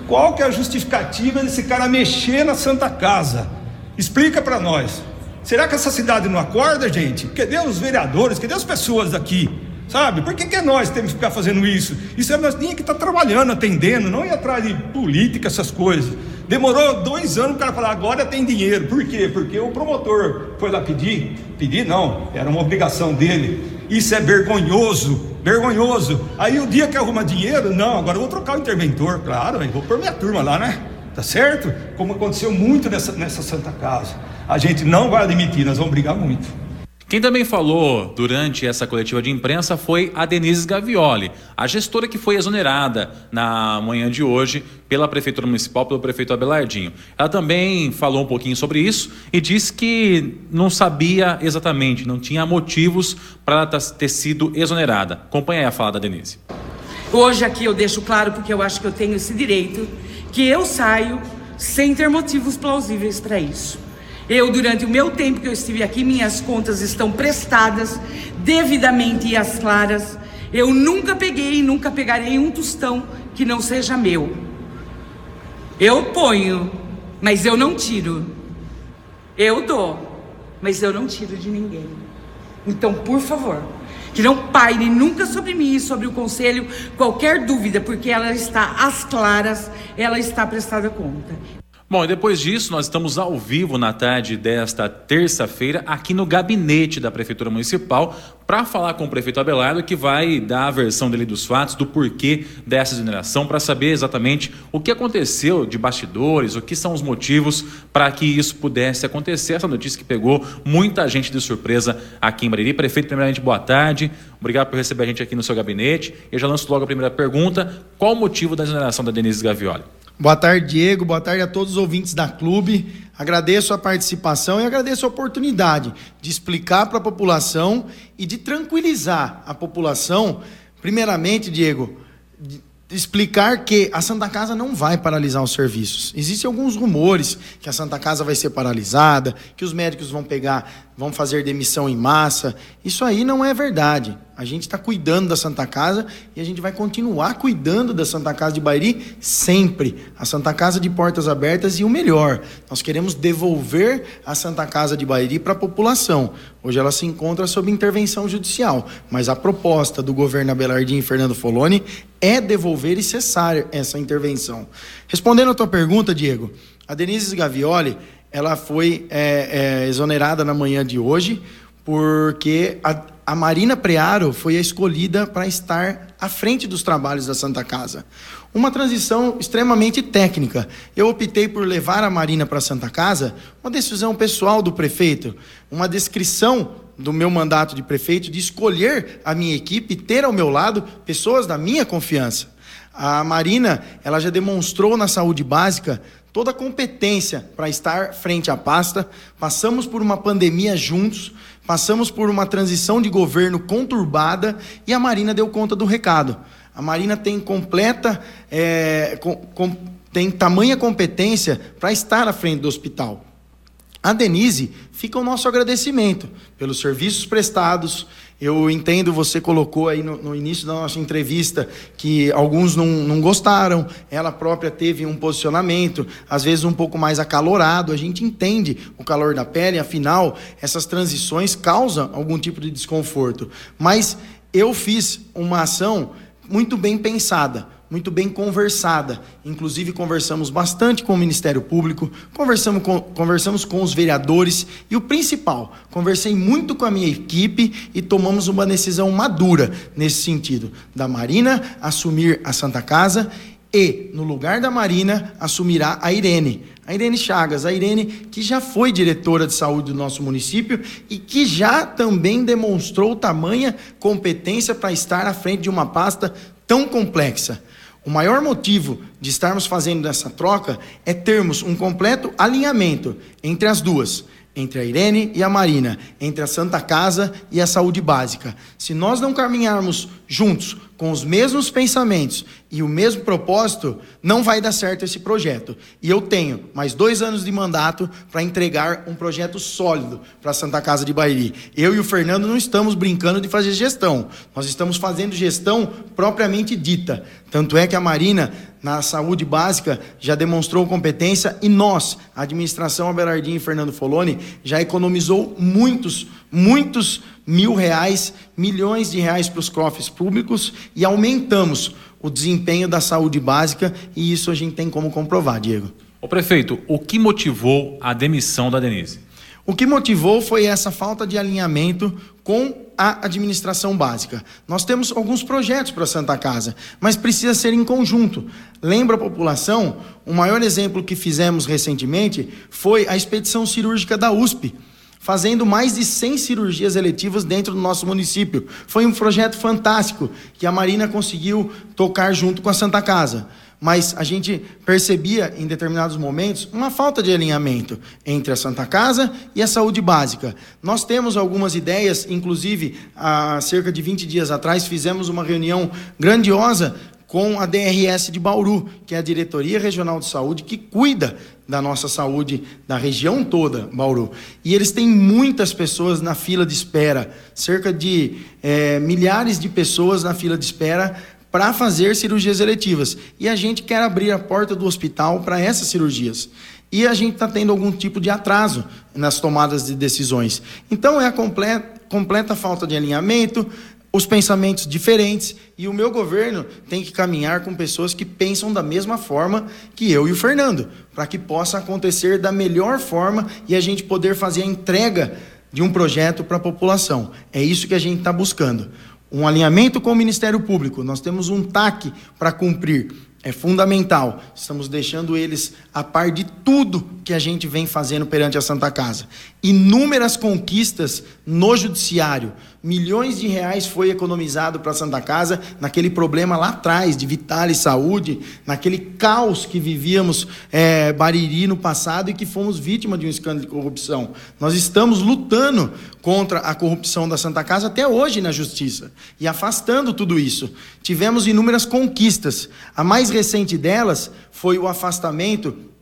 Qual que é a justificativa desse cara mexer na Santa Casa? Explica para nós. Será que essa cidade não acorda, gente? Cadê os vereadores? Cadê as pessoas daqui? Sabe? Por que, que nós temos que ficar fazendo isso? Isso é nós tínhamos que estar trabalhando, atendendo, não ir atrás de política, essas coisas. Demorou dois anos o cara falar, agora tem dinheiro. Por quê? Porque o promotor foi lá pedir. Pedir não, era uma obrigação dele. Isso é vergonhoso, vergonhoso. Aí o dia que arruma dinheiro, não, agora eu vou trocar o interventor, claro, vou pôr minha turma lá, né? Tá certo? Como aconteceu muito nessa, nessa Santa Casa. A gente não vai admitir, nós vamos brigar muito. Quem também falou durante essa coletiva de imprensa foi a Denise Gavioli, a gestora que foi exonerada na manhã de hoje pela Prefeitura Municipal, pelo prefeito Abelardinho. Ela também falou um pouquinho sobre isso e disse que não sabia exatamente, não tinha motivos para ela ter sido exonerada. Acompanhe aí a fala da Denise. Hoje aqui eu deixo claro, porque eu acho que eu tenho esse direito, que eu saio sem ter motivos plausíveis para isso. Eu, durante o meu tempo que eu estive aqui, minhas contas estão prestadas devidamente e às claras. Eu nunca peguei e nunca pegarei um tostão que não seja meu. Eu ponho, mas eu não tiro. Eu dou, mas eu não tiro de ninguém. Então, por favor, que não paire nunca sobre mim e sobre o conselho qualquer dúvida, porque ela está às claras, ela está prestada conta. Bom, e depois disso, nós estamos ao vivo na tarde desta terça-feira aqui no gabinete da Prefeitura Municipal para falar com o prefeito Abelardo, que vai dar a versão dele dos fatos, do porquê dessa exoneração, para saber exatamente o que aconteceu de bastidores, o que são os motivos para que isso pudesse acontecer. Essa notícia que pegou muita gente de surpresa aqui em Bariri. Prefeito, primeiramente, boa tarde. Obrigado por receber a gente aqui no seu gabinete. Eu já lanço logo a primeira pergunta. Qual o motivo da exoneração da Denise Gavioli? Boa tarde, Diego. Boa tarde a todos os ouvintes da clube. Agradeço a participação e agradeço a oportunidade de explicar para a população e de tranquilizar a população. Primeiramente, Diego, explicar que a Santa Casa não vai paralisar os serviços. Existem alguns rumores que a Santa Casa vai ser paralisada, que os médicos vão pegar, vão fazer demissão em massa. Isso aí não é verdade. A gente está cuidando da Santa Casa e a gente vai continuar cuidando da Santa Casa de Bairi sempre. A Santa Casa de portas abertas e o melhor, nós queremos devolver a Santa Casa de Bairi para a população. Hoje ela se encontra sob intervenção judicial, mas a proposta do governo Abelardinho e Fernando Foloni é devolver e cessar essa intervenção. Respondendo a tua pergunta, Diego, a Denise Gavioli ela foi é, é, exonerada na manhã de hoje porque a, a Marina Prearo foi a escolhida para estar à frente dos trabalhos da Santa Casa. Uma transição extremamente técnica. Eu optei por levar a Marina para a Santa Casa, uma decisão pessoal do prefeito, uma descrição do meu mandato de prefeito de escolher a minha equipe, ter ao meu lado pessoas da minha confiança. A Marina, ela já demonstrou na saúde básica toda a competência para estar frente à pasta. Passamos por uma pandemia juntos, passamos por uma transição de governo conturbada e a Marina deu conta do recado. A Marina tem completa, é, com, com, tem tamanha competência para estar à frente do hospital. A Denise fica o nosso agradecimento pelos serviços prestados, eu entendo, você colocou aí no, no, início da nossa entrevista que alguns não, não gostaram, ela própria teve um posicionamento, às vezes um pouco mais acalorado. A gente entende o calor da pele, afinal, essas transições causam algum tipo de desconforto. Mas eu fiz uma ação muito bem pensada muito bem conversada. Inclusive, conversamos bastante com o Ministério Público, conversamos com, conversamos com os vereadores e o principal, conversei muito com a minha equipe e tomamos uma decisão madura nesse sentido: da Marina assumir a Santa Casa e, no lugar da Marina, assumirá a Irene. A Irene Chagas, a Irene que já foi diretora de saúde do nosso município e que já também demonstrou tamanha competência para estar à frente de uma pasta tão complexa. O maior motivo de estarmos fazendo essa troca é termos um completo alinhamento entre as duas, entre a Irene e a Marina, entre a Santa Casa e a Saúde Básica. Se nós não caminharmos juntos, com os mesmos pensamentos e o mesmo propósito, não vai dar certo esse projeto. E eu tenho mais dois anos de mandato para entregar um projeto sólido para a Santa Casa de Bairi. Eu e o Fernando não estamos brincando de fazer gestão, nós estamos fazendo gestão propriamente dita. Tanto é que a Marina, na saúde básica, já demonstrou competência e nós, a administração Abelardinho e Fernando Foloni, já economizou muitos, muitos mil reais, milhões de reais para os cofres públicos e aumentamos o desempenho da saúde básica e isso a gente tem como comprovar, Diego. O prefeito, o que motivou a demissão da Denise? O que motivou foi essa falta de alinhamento com a administração básica. Nós temos alguns projetos para a Santa Casa, mas precisa ser em conjunto. Lembra a população? O maior exemplo que fizemos recentemente foi a expedição cirúrgica da USP fazendo mais de 100 cirurgias eletivas dentro do nosso município. Foi um projeto fantástico que a Marina conseguiu tocar junto com a Santa Casa. Mas a gente percebia em determinados momentos uma falta de alinhamento entre a Santa Casa e a saúde básica. Nós temos algumas ideias, inclusive há cerca de 20 dias atrás fizemos uma reunião grandiosa com a DRS de Bauru, que é a Diretoria Regional de Saúde, que cuida da nossa saúde da região toda, Bauru. E eles têm muitas pessoas na fila de espera, cerca de é, milhares de pessoas na fila de espera para fazer cirurgias eletivas. E a gente quer abrir a porta do hospital para essas cirurgias. E a gente está tendo algum tipo de atraso nas tomadas de decisões. Então é a completa, completa falta de alinhamento, os pensamentos diferentes e o meu governo tem que caminhar com pessoas que pensam da mesma forma que eu e o Fernando, para que possa acontecer da melhor forma e a gente poder fazer a entrega de um projeto para a população. É isso que a gente está buscando. Um alinhamento com o Ministério Público. Nós temos um TAC para cumprir é fundamental. Estamos deixando eles a par de tudo que a gente vem fazendo perante a Santa Casa. Inúmeras conquistas no judiciário. Milhões de reais foi economizado para a Santa Casa naquele problema lá atrás de Vital e Saúde, naquele caos que vivíamos é, Bariri no passado e que fomos vítima de um escândalo de corrupção. Nós estamos lutando contra a corrupção da Santa Casa até hoje na justiça e afastando tudo isso. Tivemos inúmeras conquistas. A mais recente delas foi o afastamento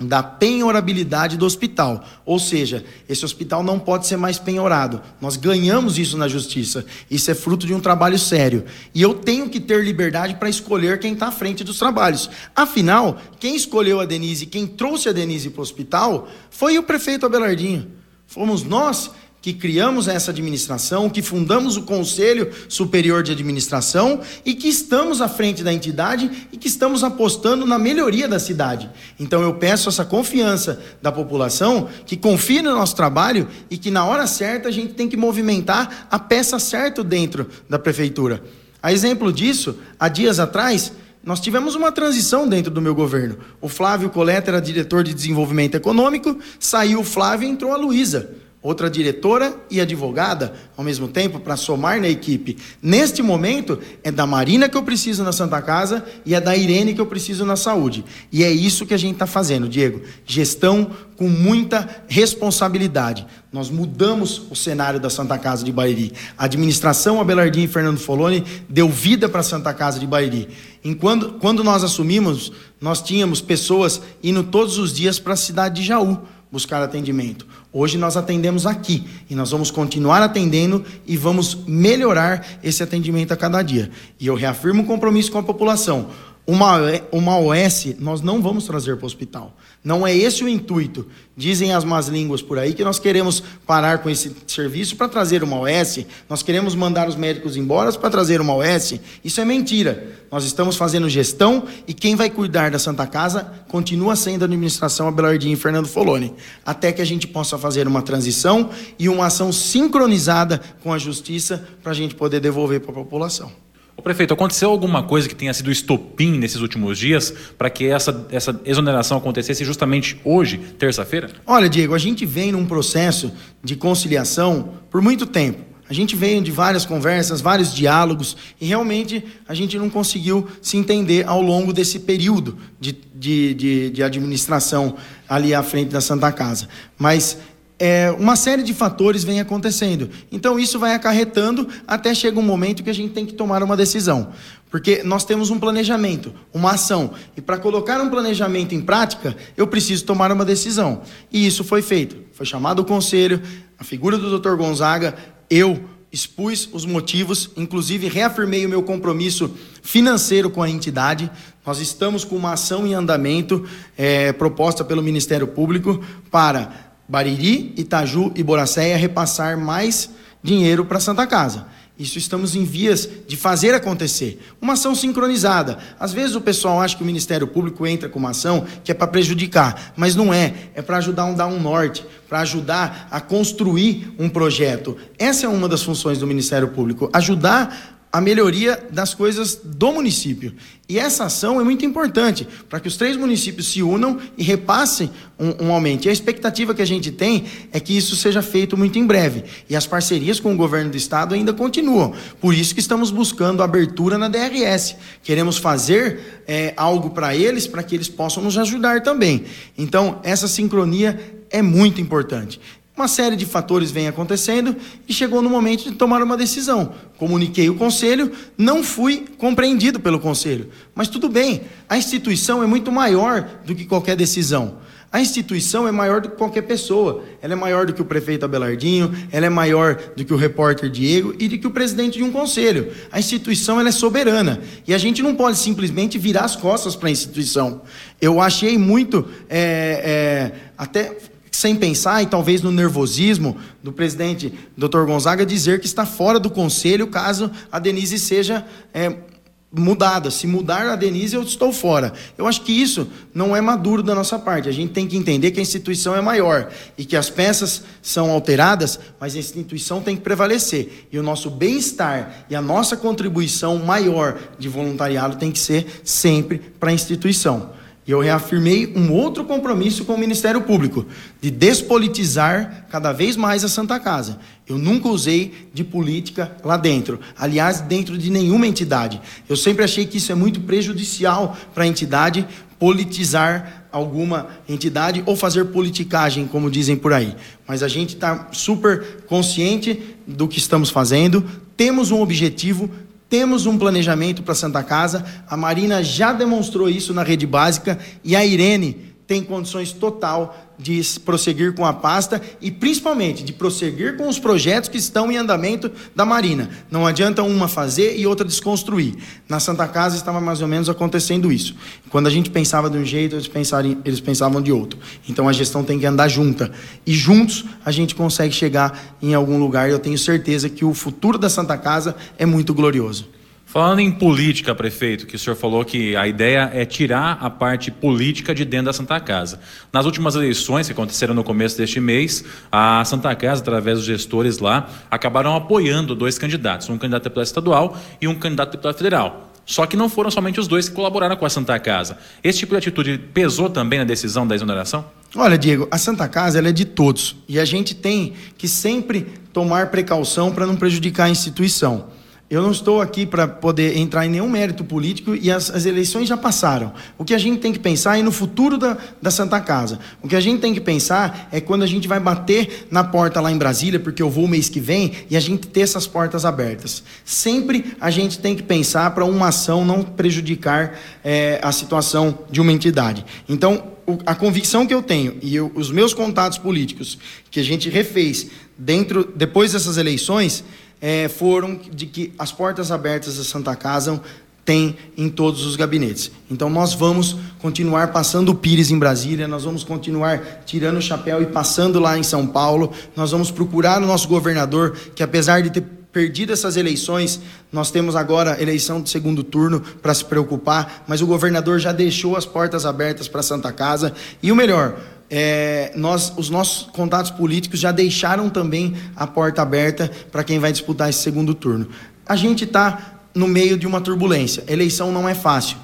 da penhorabilidade do hospital. Ou seja, esse hospital não pode ser mais penhorado. Nós ganhamos isso na justiça. Isso é fruto de um trabalho sério. E eu tenho que ter liberdade para escolher quem está à frente dos trabalhos. Afinal, quem escolheu a Denise, quem trouxe a Denise para o hospital, foi o prefeito Abelardinho. Fomos nós que criamos essa administração, que fundamos o Conselho Superior de Administração e que estamos à frente da entidade e que estamos apostando na melhoria da cidade. Então eu peço essa confiança da população, que confie no nosso trabalho e que na hora certa a gente tem que movimentar a peça certa dentro da prefeitura. A exemplo disso, há dias atrás, nós tivemos uma transição dentro do meu governo. O Flávio Coleta era diretor de desenvolvimento econômico, saiu o Flávio e entrou a Luísa outra diretora e advogada ao mesmo tempo para somar na equipe. Neste momento é da Marina que eu preciso na Santa Casa e é da Irene que eu preciso na saúde. E é isso que a gente está fazendo, Diego. Gestão com muita responsabilidade. Nós mudamos o cenário da Santa Casa de Bairi. A administração Abelardinho e Fernando Foloni deu vida para a Santa Casa de Bairi. Enquanto, quando nós assumimos, nós tínhamos pessoas indo todos os dias para a cidade de Jaú buscar atendimento. Hoje nós atendemos aqui e nós vamos continuar atendendo e vamos melhorar esse atendimento a cada dia. E eu reafirmo o compromisso com a população. Uma, uma OS nós não vamos trazer para o hospital. Não é esse o intuito. Dizem as más línguas por aí que nós queremos parar com esse serviço para trazer uma OS, nós queremos mandar os médicos embora para trazer uma OS. Isso é mentira. Nós estamos fazendo gestão e quem vai cuidar da Santa Casa continua sendo a administração Abelardinho e Fernando Foloni, até que a gente possa fazer uma transição e uma ação sincronizada com a justiça para a gente poder devolver para a população. O prefeito, aconteceu alguma coisa que tenha sido estopim nesses últimos dias para que essa, essa exoneração acontecesse justamente hoje, terça-feira? Olha, Diego, a gente vem num processo de conciliação por muito tempo. A gente veio de várias conversas, vários diálogos, e realmente a gente não conseguiu se entender ao longo desse período de, de, de, de administração ali à frente da Santa Casa. Mas é, uma série de fatores vem acontecendo. Então isso vai acarretando até chega um momento que a gente tem que tomar uma decisão. Porque nós temos um planejamento, uma ação. E para colocar um planejamento em prática, eu preciso tomar uma decisão. E isso foi feito. Foi chamado o conselho, a figura do Dr. Gonzaga, eu expus os motivos, inclusive reafirmei o meu compromisso financeiro com a entidade. Nós estamos com uma ação em andamento é, proposta pelo Ministério Público para Bariri, Itaju e Boracéia repassar mais dinheiro para Santa Casa. Isso estamos em vias de fazer acontecer. Uma ação sincronizada. Às vezes o pessoal acha que o Ministério Público entra com uma ação que é para prejudicar, mas não é. É para ajudar a dar um norte, para ajudar a construir um projeto. Essa é uma das funções do Ministério Público: ajudar a melhoria das coisas do município. E essa ação é muito importante para que os três municípios se unam e repassem um, um, aumento. E a expectativa que a gente tem é que isso seja feito muito em breve. E as parcerias com o governo do estado ainda continuam. Por isso que estamos buscando abertura na DRS. Queremos fazer é, algo para eles, para que eles possam nos ajudar também. Então, essa sincronia é muito importante. Uma série de fatores vem acontecendo e chegou no momento de tomar uma decisão. Comuniquei o conselho, não fui compreendido pelo conselho. Mas tudo bem, a instituição é muito maior do que qualquer decisão. A instituição é maior do que qualquer pessoa. Ela é maior do que o prefeito Abelardinho, ela é maior do que o repórter Diego e do que o presidente de um conselho. A instituição ela é soberana. E a gente não pode simplesmente virar as costas para a instituição. Eu achei muito. É, é, até sem pensar e talvez no nervosismo do presidente Dr. Gonzaga dizer que está fora do conselho caso a Denise seja é, mudada. Se mudar a Denise, eu estou fora. Eu acho que isso não é maduro da nossa parte. A gente tem que entender que a instituição é maior e que as peças são alteradas, mas a instituição tem que prevalecer. E o nosso bem-estar e a nossa contribuição maior de voluntariado tem que ser sempre para a instituição. E eu reafirmei um outro compromisso com o Ministério Público, de despolitizar cada vez mais a Santa Casa. Eu nunca usei de política lá dentro, aliás, dentro de nenhuma entidade. Eu sempre achei que isso é muito prejudicial para a entidade politizar alguma entidade ou fazer politicagem, como dizem por aí. Mas a gente está super consciente do que estamos fazendo, temos um objetivo, temos um planejamento para Santa Casa, a Marina já demonstrou isso na rede básica. E a Irene tem condições total de prosseguir com a pasta e principalmente de prosseguir com os projetos que estão em andamento da Marina. Não adianta uma fazer e outra desconstruir. Na Santa Casa estava mais ou menos acontecendo isso. Quando a gente pensava de um jeito, eles, eles pensavam de outro. Então a gestão tem que andar junta. E juntos a gente consegue chegar em algum lugar. Eu tenho certeza que o futuro da Santa Casa é muito glorioso. Falando em política, prefeito, que o senhor falou que a ideia é tirar a parte política de dentro da Santa Casa. Nas últimas eleições que aconteceram no começo deste mês, a Santa Casa, através dos gestores lá, acabaram apoiando dois candidatos, um candidato deputado estadual e um candidato deputado federal. Só que não foram somente os dois que colaboraram com a Santa Casa. Esse tipo de atitude pesou também na decisão da exoneração? Olha, Diego, a Santa Casa é de todos e a gente tem que sempre tomar precaução para não prejudicar a instituição. Eu não estou aqui para poder entrar em nenhum mérito político e as, as, eleições já passaram. O que a gente tem que pensar é no futuro da, da Santa Casa. O que a gente tem que pensar é quando a gente vai bater na porta lá em Brasília, porque eu vou mês que vem, e a gente ter essas portas abertas. Sempre a gente tem que pensar para uma ação não prejudicar é, a situação de uma entidade. Então, a convicção que eu tenho e eu, os meus contatos políticos que a gente refez dentro depois dessas eleições é, foram de que as portas abertas da Santa Casa tem em todos os gabinetes. Então nós vamos continuar passando o Pires em Brasília, nós vamos continuar tirando o chapéu e passando lá em São Paulo. Nós vamos procurar o nosso governador, que apesar de ter perdido essas eleições, nós temos agora eleição de segundo turno para se preocupar, mas o governador já deixou as portas abertas para Santa Casa. E o melhor, é, nós, os nossos contatos políticos já deixaram também a porta aberta para quem vai disputar esse segundo turno. A gente está no meio de uma turbulência. eleição não é fácil.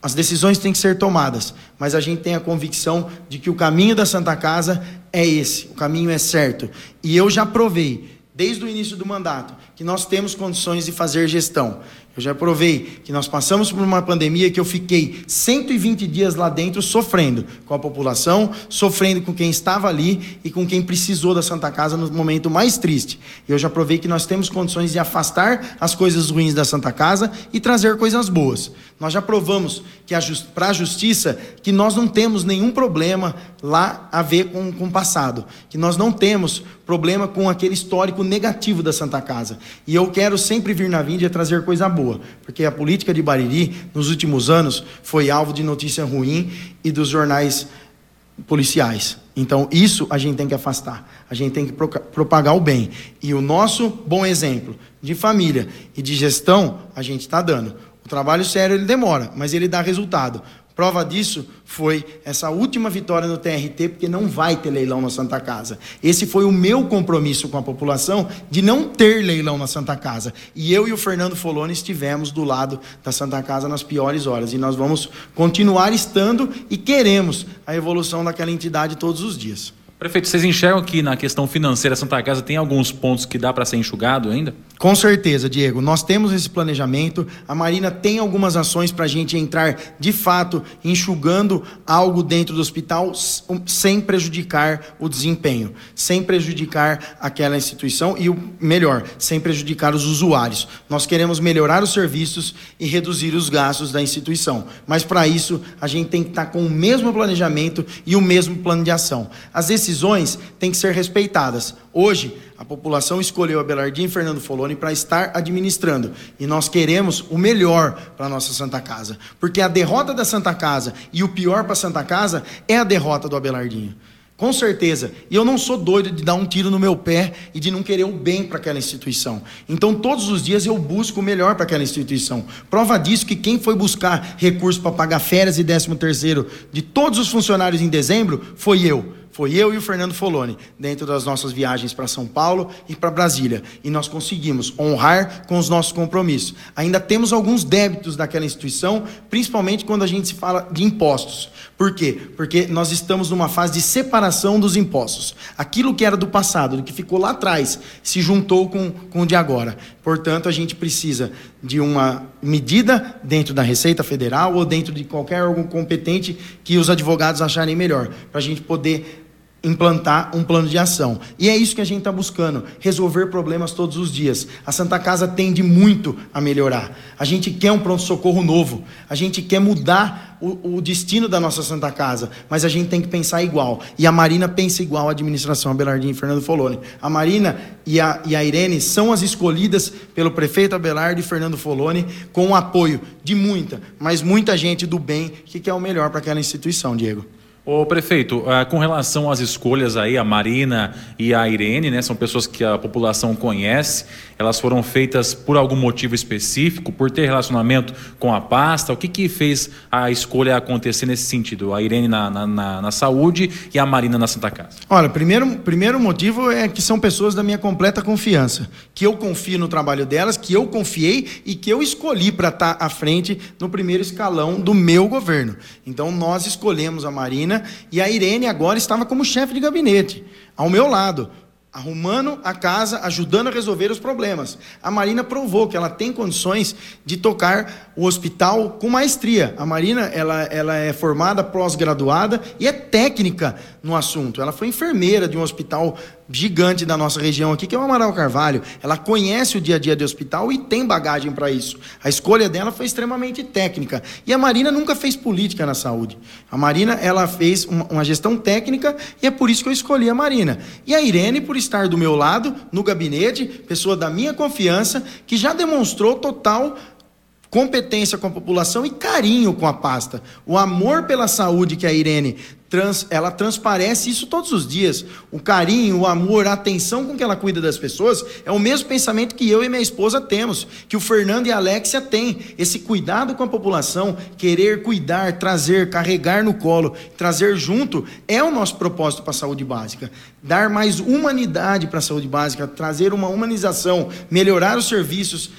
As decisões têm que ser tomadas, mas a gente tem a convicção de que o caminho da Santa Casa é esse, o caminho é certo. E eu já provei, desde o início do mandato, que nós temos condições de fazer gestão. Eu já provei que nós passamos por uma pandemia que eu fiquei 120 dias lá dentro sofrendo com a população, sofrendo com quem estava ali e com quem precisou da Santa Casa no momento mais triste. Eu já provei que nós temos condições de afastar as coisas ruins da Santa Casa e trazer coisas boas. Nós já provamos que para a justiça que nós não temos nenhum problema lá a ver com, com o passado, que nós não temos problema com aquele histórico negativo da Santa Casa. E eu quero sempre vir na Víndia trazer coisa boa, porque a política de Bariri, nos últimos anos, foi alvo de notícia ruim e dos jornais policiais. Então, isso a gente tem que afastar. A gente tem que propagar o bem. E o nosso bom exemplo de família e de gestão, a gente está dando. O trabalho sério ele demora, mas ele dá resultado. Prova disso foi essa última vitória no TRT, porque não vai ter leilão na Santa Casa. Esse foi o meu compromisso com a população de não ter leilão na Santa Casa. E eu e o Fernando Foloni estivemos do lado da Santa Casa nas piores horas. E nós vamos continuar estando e queremos a evolução daquela entidade todos os dias. Prefeito, vocês enxergam que na questão financeira Santa Casa tem alguns pontos que dá para ser enxugado ainda? Com certeza, Diego. Nós temos esse planejamento. A Marina tem algumas ações para a gente entrar de fato enxugando algo dentro do hospital sem prejudicar o desempenho, sem prejudicar aquela instituição e o melhor, sem prejudicar os usuários. Nós queremos melhorar os serviços e reduzir os gastos da instituição. Mas para isso a gente tem que estar tá com o mesmo planejamento e o mesmo plano de ação. As decisões têm que ser respeitadas. Hoje, a população escolheu a Belardim e Fernando Foloni para estar administrando. E nós queremos o melhor para a nossa Santa Casa. Porque a derrota da Santa Casa e o pior para a Santa Casa é a derrota do Abelardinho. Com certeza. E eu não sou doido de dar um tiro no meu pé e de não querer o bem para aquela instituição. Então, todos os dias eu busco o melhor para aquela instituição. Prova disso que quem foi buscar recursos para pagar férias e décimo terceiro de todos os funcionários em dezembro foi eu. Foi eu e o Fernando Foloni, dentro das nossas viagens para São Paulo e para Brasília. E nós conseguimos honrar com os nossos compromissos. Ainda temos alguns débitos daquela instituição, principalmente quando a gente se fala de impostos. Por quê? Porque nós estamos numa fase de separação dos impostos. Aquilo que era do passado, do que ficou lá atrás, se juntou com, com o de agora. Portanto, a gente precisa de uma medida dentro da Receita Federal ou dentro de qualquer órgão competente que os advogados acharem melhor, para a gente poder implantar um plano de ação. E é isso que a gente está buscando, resolver problemas todos os dias. A Santa Casa tende muito a melhorar. A gente quer um pronto-socorro novo, a gente quer mudar o, o, destino da nossa Santa Casa, mas a gente tem que pensar igual. E a Marina pensa igual a administração Abelardinho e Fernando Foloni. A Marina e a, e a Irene são as escolhidas pelo prefeito Abelardo e Fernando Foloni, com o apoio de muita, mas muita gente do bem que quer o melhor para aquela instituição, Diego. Ô prefeito, ah, com relação às escolhas aí, a Marina e a Irene, né, são pessoas que a população conhece, elas foram feitas por algum motivo específico, por ter relacionamento com a pasta, o que que fez a escolha acontecer nesse sentido? A Irene na, na, na, na saúde e a Marina na Santa Casa. Olha, primeiro, primeiro motivo é que são pessoas da minha completa confiança, que eu confio no trabalho delas, que eu confiei e que eu escolhi para estar tá à frente no primeiro escalão do meu governo. Então nós escolhemos a Marina e a Irene agora estava como chefe de gabinete, ao meu lado, arrumando a casa, ajudando a resolver os problemas. A Marina provou que ela tem condições de tocar o hospital com maestria. A Marina, ela, ela é formada, pós-graduada e é técnica no assunto. Ela foi enfermeira de um hospital gigante da nossa região aqui, que é o Amaral Carvalho. Ela conhece o dia a dia do hospital e tem bagagem para isso. A escolha dela foi extremamente técnica. E a Marina nunca fez política na saúde. A Marina, ela fez uma, uma gestão técnica e é por isso que eu escolhi a Marina. E a Irene, por estar do meu lado, no gabinete, pessoa da minha confiança, que já demonstrou total competência com a população e carinho com a pasta. O amor pela saúde que a Irene trans, ela transparece isso todos os dias. O carinho, o amor, a atenção com que ela cuida das pessoas é o mesmo pensamento que eu e minha esposa temos, que o Fernando e a Alexia têm. Esse cuidado com a população, querer cuidar, trazer, carregar no colo, trazer junto, é o nosso propósito para a saúde básica. Dar mais humanidade para a saúde básica, trazer uma humanização, melhorar os serviços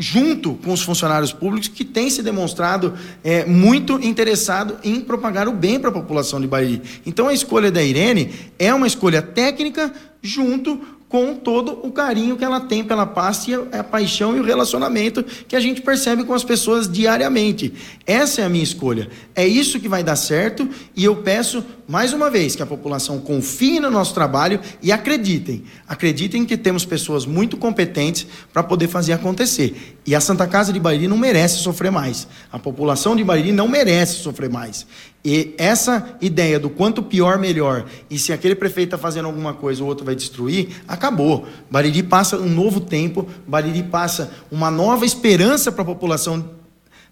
junto com os funcionários públicos, que tem se demonstrado é, muito interessado em propagar o bem para a população de Bahia. Então, a escolha da Irene é uma escolha técnica junto com todo o carinho que ela tem pela paz e a, a, paixão e o relacionamento que a gente percebe com as pessoas diariamente. Essa é a minha escolha. É isso que vai dar certo e eu peço mais uma vez que a população confie no nosso trabalho e acreditem. Acreditem que temos pessoas muito competentes para poder fazer acontecer. E a Santa Casa de Bariri não merece sofrer mais. A população de Bariri não merece sofrer mais. E essa ideia do quanto pior, melhor, e se aquele prefeito está fazendo alguma coisa, o outro vai destruir, acabou. Bariri passa um novo tempo, Bariri passa uma nova esperança para a população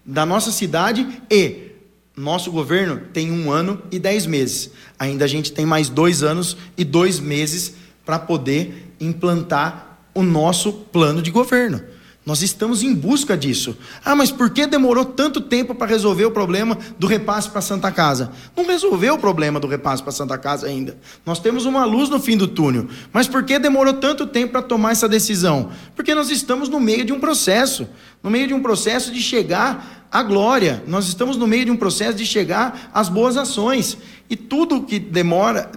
da nossa cidade e nosso governo tem um ano e dez meses. Ainda a gente tem mais dois anos e dois meses para poder implantar o nosso plano de governo. Nós estamos em busca disso. Ah, mas por que demorou tanto tempo para resolver o problema do repasse para Santa Casa? Não resolveu o problema do repasse para Santa Casa ainda. Nós temos uma luz no fim do túnel. Mas por que demorou tanto tempo para tomar essa decisão? Porque nós estamos no meio de um processo no meio de um processo de chegar à glória. Nós estamos no meio de um processo de chegar às boas ações. E tudo que demora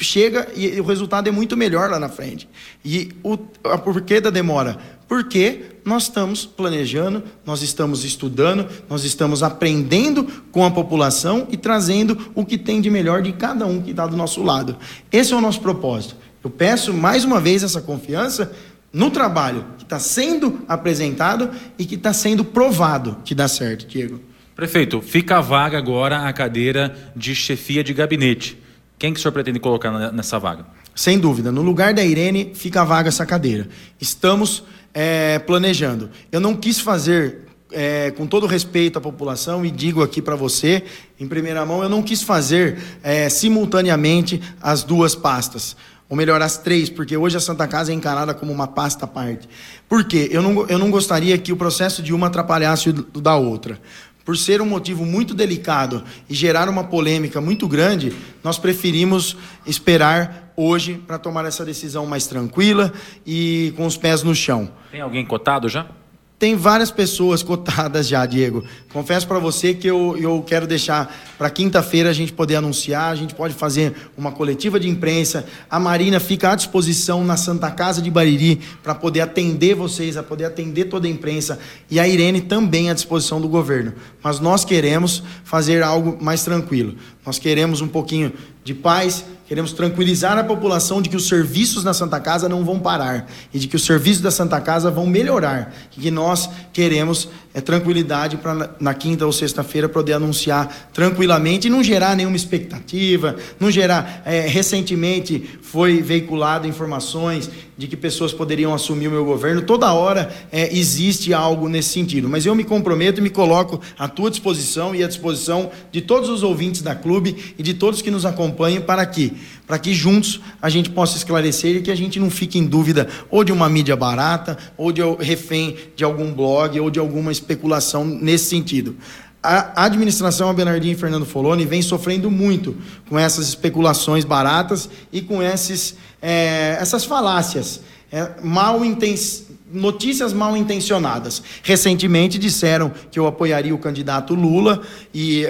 chega e o resultado é muito melhor lá na frente. E o porquê da demora? Porque nós estamos planejando, nós estamos estudando, nós estamos aprendendo com a população e trazendo o que tem de melhor de cada um que está do nosso lado. Esse é o nosso propósito. Eu peço mais uma vez essa confiança no trabalho que está sendo apresentado e que está sendo provado que dá certo, Diego. Prefeito, fica vaga agora a cadeira de chefia de gabinete. Quem que o senhor pretende colocar nessa vaga? Sem dúvida, no lugar da Irene fica vaga essa cadeira. Estamos é, planejando. Eu não quis fazer, é, com todo respeito à população, e digo aqui para você, em primeira mão, eu não quis fazer é, simultaneamente as duas pastas. Ou melhor, as três, porque hoje a Santa Casa é encarada como uma pasta à parte. Por quê? Eu não, eu não gostaria que o processo de uma atrapalhasse o da outra. Por ser um motivo muito delicado e gerar uma polêmica muito grande, nós preferimos esperar hoje para tomar essa decisão mais tranquila e com os pés no chão. Tem alguém cotado já? Tem várias pessoas cotadas já, Diego. Confesso para você que eu, eu quero deixar para quinta-feira a gente poder anunciar, a gente pode fazer uma coletiva de imprensa. A Marina fica à disposição na Santa Casa de Bariri para poder atender vocês, a poder atender toda a imprensa. E a Irene também à disposição do governo. Mas nós queremos fazer algo mais tranquilo. Nós queremos um pouquinho de paz, queremos tranquilizar a população de que os serviços na Santa Casa não vão parar e de que os serviços da Santa Casa vão melhorar. E que nós queremos é, tranquilidade para na quinta ou sexta-feira poder anunciar tranquilamente e não gerar nenhuma expectativa, não gerar. É, recentemente foi veiculado informações de que pessoas poderiam assumir o meu governo. Toda hora é, existe algo nesse sentido. Mas eu me comprometo e me coloco à tua disposição e à disposição de todos os ouvintes da clube e de todos que nos acompanham para que, para que juntos a gente possa esclarecer e que a gente não fique em dúvida ou de uma mídia barata, ou de refém de algum blog, ou de alguma especulação nesse sentido. A administração a Bernardinho e Fernando Foloni vem sofrendo muito com essas especulações baratas e com esses, é, essas falácias é, mal notícias mal intencionadas. Recentemente disseram que eu apoiaria o candidato Lula e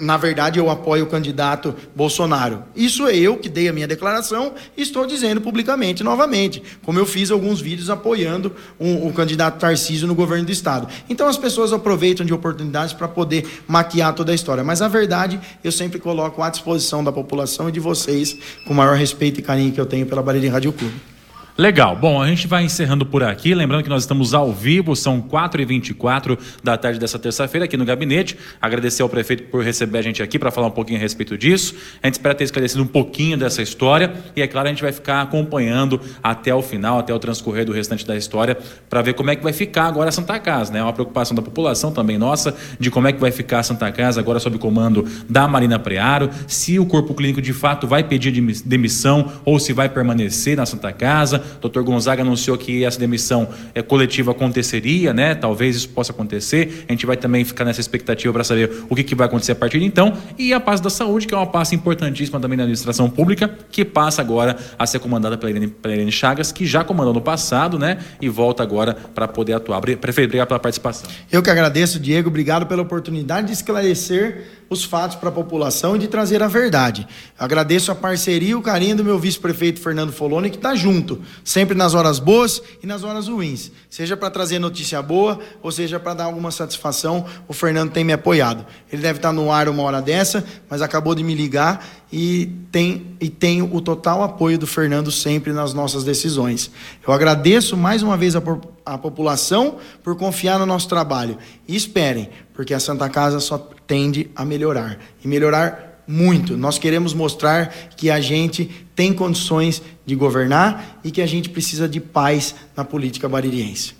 na verdade, eu apoio o candidato Bolsonaro. Isso é eu que dei a minha declaração e estou dizendo publicamente novamente, como eu fiz alguns vídeos apoiando o, candidato Tarcísio no governo do Estado. Então as pessoas aproveitam de oportunidades para poder maquiar toda a história. Mas a verdade eu sempre coloco à disposição da população e de vocês, com o maior respeito e carinho que eu tenho pela Barreirinha Rádio Clube. Legal. Bom, a gente vai encerrando por aqui. Lembrando que nós estamos ao vivo, são 4h24 da tarde dessa terça-feira aqui no gabinete. Agradecer ao prefeito por receber a gente aqui para falar um pouquinho a respeito disso. A gente espera ter esclarecido um pouquinho dessa história e, é claro, a gente vai ficar acompanhando até o final, até o transcorrer do restante da história, para ver como é que vai ficar agora a Santa Casa. Né? É uma preocupação da população também nossa, de como é que vai ficar a Santa Casa agora sob comando da Marina Prearo, se o corpo clínico de fato vai pedir demissão ou se vai permanecer na Santa Casa Dr. Gonzaga anunciou que essa demissão é, coletiva aconteceria, né? Talvez isso possa acontecer. A gente vai também ficar nessa expectativa para saber o que, que vai acontecer a partir de então. E a pasta da saúde, que é uma pasta importantíssima também na administração pública, que passa agora a ser comandada pela Irene, pela Irene Chagas, que já comandou no passado, né? E volta agora para poder atuar. Prefeito, obrigado pela participação. Eu que agradeço, Diego. Obrigado pela oportunidade de esclarecer os fatos para a população e de trazer a verdade. agradeço a parceria e o carinho do meu vice-prefeito Fernando Foloni, que está junto, sempre nas horas boas e nas horas ruins. Seja para trazer notícia boa ou seja para dar alguma satisfação, o Fernando tem me apoiado. Ele deve estar tá no ar uma hora dessa, mas acabou de me ligar e tem e tenho o total apoio do Fernando sempre nas nossas decisões. Eu agradeço mais uma vez a, a população por confiar no nosso trabalho. E esperem, porque a Santa Casa só tende a melhorar e melhorar muito. Nós queremos mostrar que a gente tem condições de governar e que a gente precisa de paz na política baririense.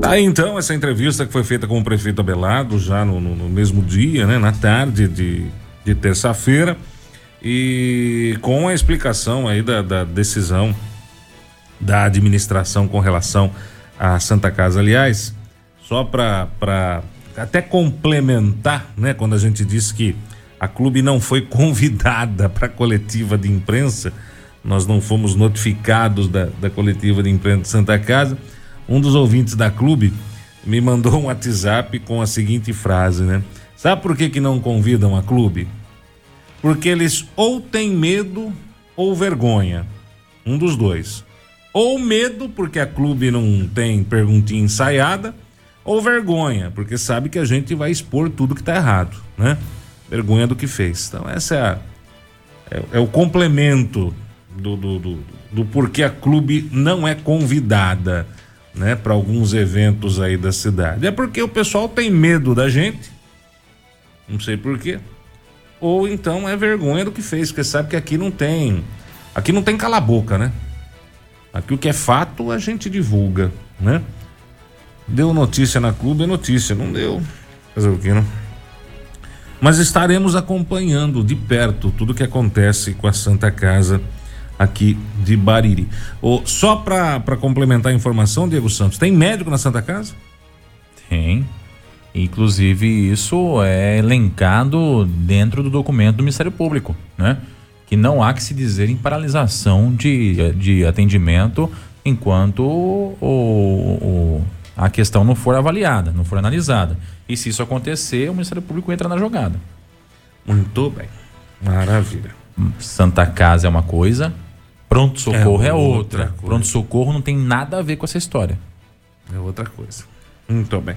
Tá aí então essa entrevista que foi feita com o prefeito Abelardo já no, no, no mesmo dia, né, na tarde de, de terça-feira e com a explicação aí da, da decisão da administração com relação à Santa Casa. Aliás, só para até complementar, né, quando a gente disse que a clube não foi convidada para a coletiva de imprensa, nós não fomos notificados da, da coletiva de imprensa de Santa Casa um dos ouvintes da clube me mandou um WhatsApp com a seguinte frase, né? Sabe por que, que não convidam a clube? Porque eles ou têm medo ou vergonha. Um dos dois. Ou medo, porque a clube não tem perguntinha ensaiada, ou vergonha, porque sabe que a gente vai expor tudo que tá errado, né? Vergonha do que fez. Então, essa é, a, é, é o complemento do, do, do, do porquê a clube não é convidada né, para alguns eventos aí da cidade. É porque o pessoal tem medo da gente, não sei porquê, ou então é vergonha do que fez, porque sabe que aqui não tem, aqui não tem cala boca, né? Aqui o que é fato a gente divulga, né? Deu notícia na clube, é notícia, não deu. Fazer o que, não? Mas estaremos acompanhando de perto tudo que acontece com a Santa Casa aqui de Bariri. Oh, só para complementar a informação, Diego Santos, tem médico na Santa Casa? Tem. Inclusive, isso é elencado dentro do documento do Ministério Público, né? Que não há que se dizer em paralisação de, de atendimento enquanto o, o, a questão não for avaliada, não for analisada. E se isso acontecer, o Ministério Público entra na jogada. Muito bem. Maravilha. Santa Casa é uma coisa, Pronto socorro é, é outra. Pronto socorro não tem nada a ver com essa história. É outra coisa. Muito bem.